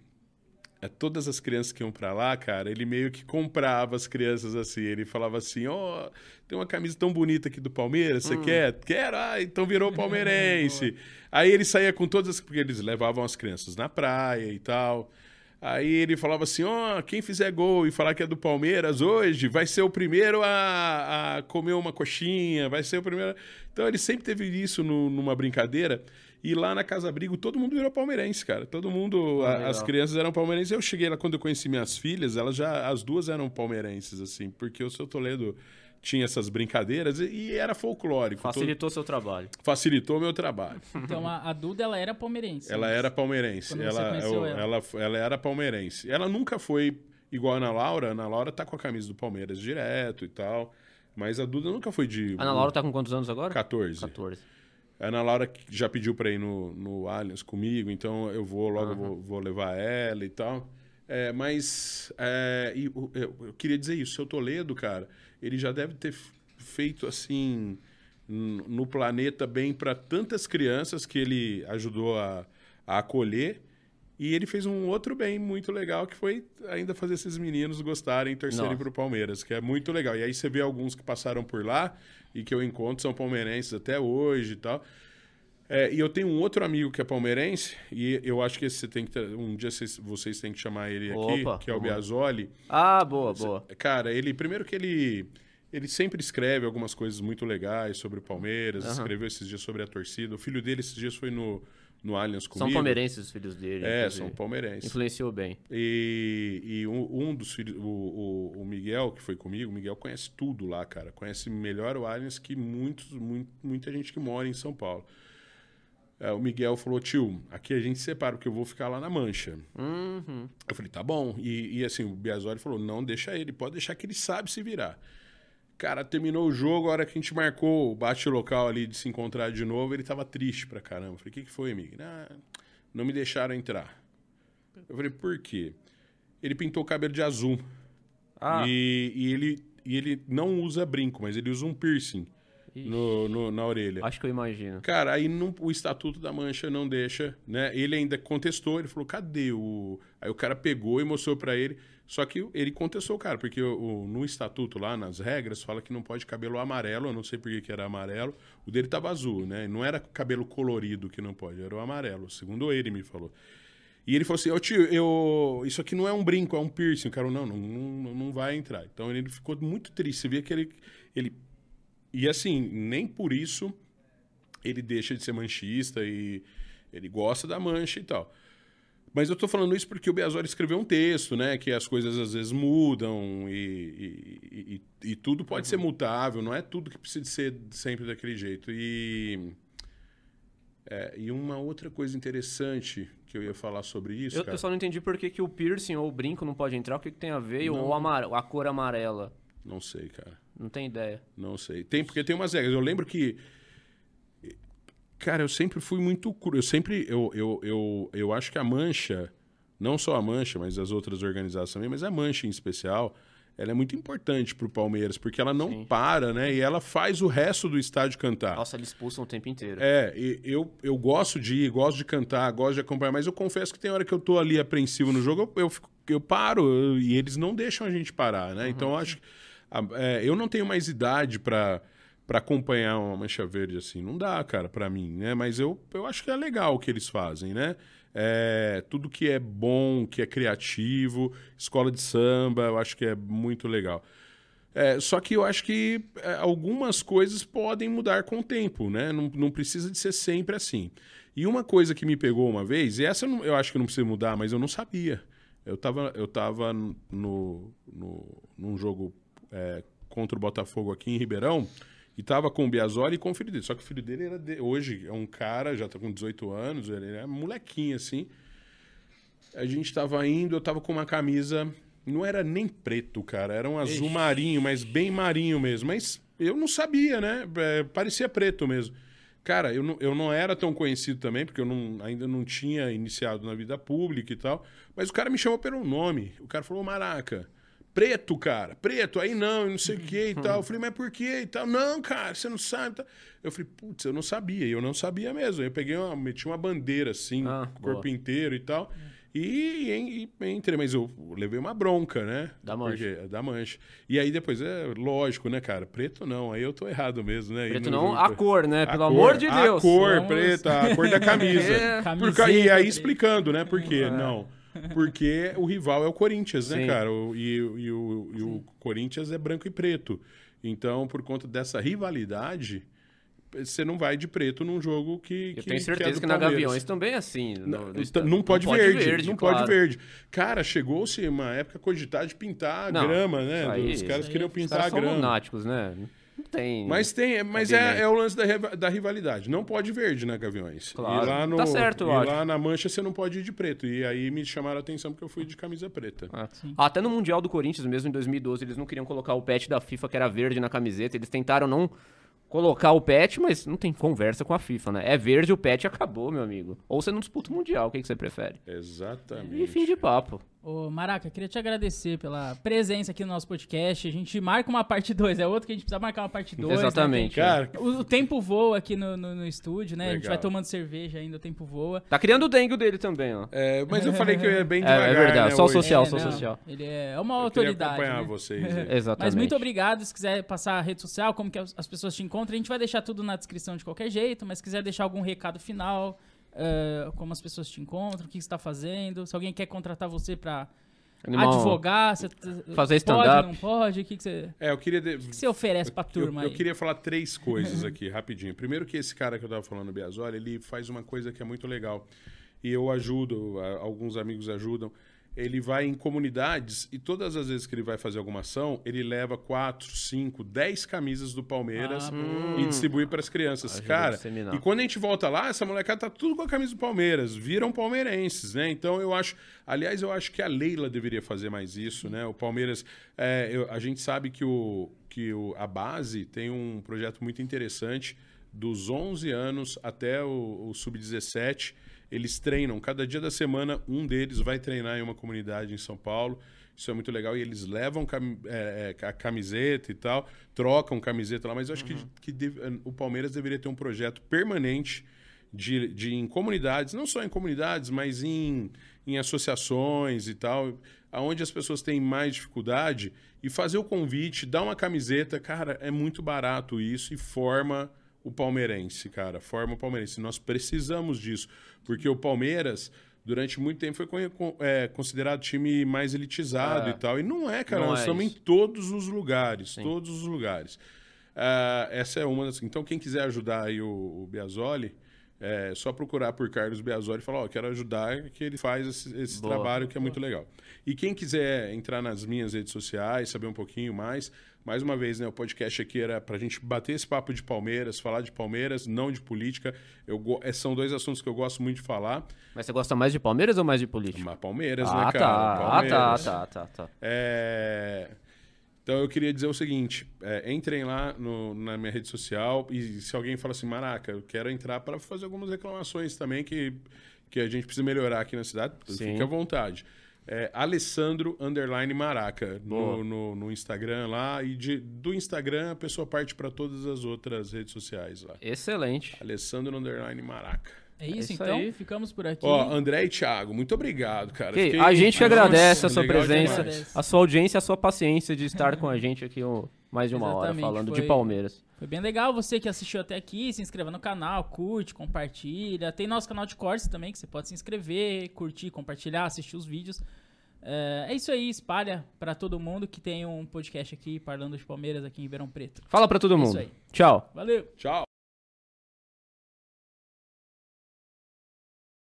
é, todas as crianças que iam pra lá, cara, ele meio que comprava as crianças assim. Ele falava assim: Ó, tem uma camisa tão bonita aqui do Palmeiras, você quer? Quero, ah, então virou palmeirense. Aí ele saía com todas as. Porque eles levavam as crianças na praia e tal. Aí ele falava assim: Ó, quem fizer gol e falar que é do Palmeiras hoje vai ser o primeiro a, a comer uma coxinha, vai ser o primeiro. Então ele sempre teve isso no- numa brincadeira. E lá na Casa Abrigo todo mundo virou palmeirense, cara. Todo mundo, Ah, a- as crianças eram palmeirenses. Eu cheguei lá quando eu conheci minhas filhas, elas já, as duas eram palmeirenses, assim, porque o seu Toledo tinha essas brincadeiras e, e era folclórico. Todo- Facilitou seu trabalho. facilitou meu trabalho. Então a, a Duda, ela era palmeirense. Ela era palmeirense. Ela, ela? ela, ela era palmeirense. Ela nunca foi igual a Ana Laura. A Ana Laura tá com a camisa do Palmeiras direto e tal. Mas a Duda nunca foi de. A Ana Laura tá com quantos anos agora? 14. 14. A Ana Laura já pediu pra ir no, no Allianz comigo, então eu vou logo vou, vou levar ela e tal. É, mas é, eu, eu queria dizer isso, seu Toledo, cara, ele já deve ter feito assim no planeta bem para tantas crianças que ele ajudou a, a acolher E ele fez um outro bem muito legal, que foi ainda fazer esses meninos gostarem e torcerem para o Palmeiras, que é muito legal. E aí você vê alguns que passaram por lá e que eu encontro são palmeirenses até hoje e tal. É, e eu tenho um outro amigo que é palmeirense, e eu acho que esse você tem que um dia vocês, vocês têm que chamar ele aqui, Opa, que é o Biasoli. Ah, boa, boa. Cara, ele primeiro que ele ele sempre escreve algumas coisas muito legais sobre o Palmeiras, uhum. escreveu esses dias sobre a torcida. O filho dele esses dias foi no no Allianz comigo. São palmeirenses os filhos dele. É, são palmeirenses. Influenciou bem. E, e um, um, dos filhos, o, o, o, Miguel, que foi comigo, o Miguel conhece tudo lá, cara. Conhece melhor o Allianz que muitos, muito, muita gente que mora em São Paulo. É, o Miguel falou, tio, aqui a gente separa, porque eu vou ficar lá na mancha. Uhum. Eu falei, tá bom. E, e assim, o Biasoli falou, não, deixa ele, pode deixar que ele sabe se virar. Cara, terminou o jogo, a hora que a gente marcou o bate local ali de se encontrar de novo, ele tava triste pra caramba. Eu falei, o que, que foi, amigo? Ah, não me deixaram entrar. Eu falei, por quê? Ele pintou o cabelo de azul. Ah. E, e, ele, e ele não usa brinco, mas ele usa um piercing no, no, na orelha. Acho que eu imagino. Cara, aí não, o Estatuto da Mancha não deixa, né? Ele ainda contestou, ele falou, cadê o... Aí o cara pegou e mostrou para ele... Só que ele contestou o cara, porque o, no estatuto lá, nas regras, fala que não pode cabelo amarelo, eu não sei por que era amarelo. O dele tava azul, né? Não era cabelo colorido que não pode, era o amarelo, segundo ele me falou. E ele falou assim, ô tio, eu... isso aqui não é um brinco, é um piercing. O cara, não, não, não, não vai entrar. Então ele ficou muito triste. Você que ele, ele... E assim, nem por isso ele deixa de ser manchista e ele gosta da mancha e tal. Mas eu estou falando isso porque o Beazor escreveu um texto, né? Que as coisas às vezes mudam e, e, e, e tudo pode uhum. ser mutável, não é tudo que precisa ser sempre daquele jeito. E, é, e uma outra coisa interessante que eu ia falar sobre isso. Eu, eu só não entendi por que, que o piercing ou o brinco não pode entrar, o que, que tem a ver, não, ou a, a cor amarela. Não sei, cara. Não tem ideia. Não sei. Tem, porque tem umas regras. Eu lembro que Cara, eu sempre fui muito cru. Eu sempre. Eu, eu, eu, eu acho que a Mancha, não só a Mancha, mas as outras organizações também, mas a Mancha em especial, ela é muito importante pro Palmeiras, porque ela não Sim. para, né? E ela faz o resto do estádio cantar. Nossa, eles expulsam o tempo inteiro. É, eu, eu gosto de ir, gosto de cantar, gosto de acompanhar, mas eu confesso que tem hora que eu tô ali apreensivo no jogo, eu, eu, eu paro eu, e eles não deixam a gente parar, né? Uhum. Então eu acho que. É, eu não tenho mais idade para para acompanhar uma mancha verde assim. Não dá, cara, para mim, né? Mas eu, eu acho que é legal o que eles fazem, né? É, tudo que é bom, que é criativo, escola de samba, eu acho que é muito legal. É, só que eu acho que é, algumas coisas podem mudar com o tempo, né? Não, não precisa de ser sempre assim. E uma coisa que me pegou uma vez, e essa eu, não, eu acho que não precisa mudar, mas eu não sabia. Eu estava eu tava no, no, num jogo é, contra o Botafogo aqui em Ribeirão, e tava com o Biasoli e com o filho dele. Só que o filho dele era de... hoje é um cara, já tá com 18 anos, ele é molequinho assim. A gente tava indo, eu tava com uma camisa, não era nem preto, cara, era um azul Ixi. marinho, mas bem marinho mesmo. Mas eu não sabia, né? É, parecia preto mesmo. Cara, eu não, eu não era tão conhecido também, porque eu não, ainda não tinha iniciado na vida pública e tal. Mas o cara me chamou pelo nome. O cara falou, Maraca preto, cara, preto, aí não, não sei o que e tal. Eu falei, mas por que e tal? Não, cara, você não sabe. Tal. Eu falei, putz, eu não sabia, e eu não sabia mesmo. Eu peguei uma, meti uma bandeira assim, ah, corpo boa. inteiro e tal. E, e, entrei, mas eu levei uma bronca, né? Da mancha. Porque, da mancha. E aí depois, é lógico, né, cara? Preto não, aí eu tô errado mesmo, né? Preto não, a cor, né? Pelo amor de Deus. A cor, Vamos... preta, a cor da camisa. é. Por, e aí explicando, né? Por quê? É. Não. Porque o rival é o Corinthians, né, Sim. cara? O, e, e, o, e o Corinthians é branco e preto. Então, por conta dessa rivalidade, você não vai de preto num jogo que. Eu que, tenho certeza que, é que na Gaviões também é assim. No, não, no, não, pode não, verde, verde. Não claro. pode verde. Cara, chegou-se uma época cogitar de pintar a grama, né? Aí, Os caras queriam pintar a grama. São lunáticos, né? Tem. Mas tem, mas é, é, o lance da, da rivalidade. Não pode verde na Gaviões. Claro. E lá no, tá certo, E lá na Mancha você não pode ir de preto. E aí me chamaram a atenção porque eu fui de camisa preta. Ah. Até no Mundial do Corinthians, mesmo em 2012, eles não queriam colocar o pet da FIFA, que era verde, na camiseta. Eles tentaram não colocar o pet, mas não tem conversa com a FIFA, né? É verde, o pet acabou, meu amigo. Ou você não disputa o Mundial, o que, que você prefere? Exatamente. E fim de papo. Ô, Maraca, queria te agradecer pela presença aqui no nosso podcast. A gente marca uma parte 2, é outro que a gente precisa marcar uma parte 2. Né? Exatamente. Né? Cara, o, o, tempo voa aqui no, no, no estúdio, né? Legal. A gente vai tomando cerveja ainda, o tempo voa. Tá criando o dengue dele também, ó. É, mas eu falei que eu ia bem devagar, É, é verdade, né, só o social, é, só o social. Ele é uma eu autoridade. acompanhar né? vocês. Exatamente. Mas muito obrigado. Se quiser passar a rede social, como que as pessoas te encontram, a gente vai deixar tudo na descrição de qualquer jeito, mas se quiser deixar algum recado final, uh, como as pessoas te encontram, o que você está fazendo, se alguém quer contratar você para Animal. Advogar, você fazer stand-up. Não pode? O que, que você. É, eu queria. De... O que você oferece pra turma eu, eu, queria falar três coisas aqui, rapidinho. Primeiro, que esse cara que eu tava falando, o Biasoli, ele faz uma coisa que é muito legal. E eu ajudo, alguns amigos ajudam ele vai em comunidades e todas as vezes que ele vai fazer alguma ação, ele leva quatro, cinco, dez camisas do Palmeiras ah, e distribui para as crianças. Cara, e quando a gente volta lá, essa molecada tá tudo com a camisa do Palmeiras, viram palmeirenses, né? Então eu acho, aliás, eu acho que a Leila deveria fazer mais isso, né? O Palmeiras, é, eu, a gente sabe que, o, que o, a base tem um projeto muito interessante dos 11 anos até o, o sub-17 eles treinam, cada dia da semana, um deles vai treinar em uma comunidade em São Paulo. Isso é muito legal. E eles levam cam é, é a camiseta e tal, trocam camiseta lá. Mas eu acho uhum. que, que o Palmeiras deveria ter um projeto permanente de, de em comunidades, não só em comunidades, mas em, em associações e tal, aonde as pessoas têm mais dificuldade, e fazer o convite, dar uma camiseta, cara, é muito barato isso e forma o palmeirense, cara, forma o palmeirense. Nós precisamos disso. Porque o Palmeiras, durante muito tempo, foi é, considerado time mais elitizado é. e tal. E não é, cara. Não nós é estamos isso. em todos os lugares. Sim. Todos os lugares. Uh, essa é uma das. Então, quem quiser ajudar aí o, o Biasoli, é só procurar por Carlos Biasoli e falar: Ó, oh, quero ajudar, que ele faz esse, esse trabalho que é muito legal. E quem quiser entrar nas minhas redes sociais, saber um pouquinho mais, mais uma vez, né, o podcast aqui era para a gente bater esse papo de Palmeiras, falar de Palmeiras, não de política. Eu, é, são dois assuntos que eu gosto muito de falar. Mas você gosta mais de Palmeiras ou mais de política? Mas Palmeiras, ah, né, cara? Tá. Palmeiras. Ah, tá, tá, tá, tá. É... Então eu queria dizer o seguinte: é, entrem lá no, na minha rede social e se alguém fala assim, Maraca, eu quero entrar para fazer algumas reclamações também que, que a gente precisa melhorar aqui na cidade, Sim. fique à vontade é, Alessandro Underline Maraca no, no, no, Instagram lá. E de, do Instagram a pessoa parte para todas as outras redes sociais lá. Excelente. Alessandro Underline Maraca. É isso, é isso então. Aí. Ficamos por aqui. Ó, André e Thiago, muito obrigado, cara. Okay, Fiquei... A gente que agradece Nossa, a sua presença, a sua audiência, a sua paciência de estar com a gente aqui mais de uma hora falando foi, de Palmeiras. Foi bem legal você que assistiu até aqui, se inscreva no canal, curte, compartilha. Tem nosso canal de cortes também que você pode se inscrever, curtir, compartilhar, assistir os vídeos. É, é isso aí, espalha para todo mundo que tem um podcast aqui, falando de Palmeiras aqui em Ribeirão Preto. Fala para todo é mundo. Tchau. Valeu. Tchau.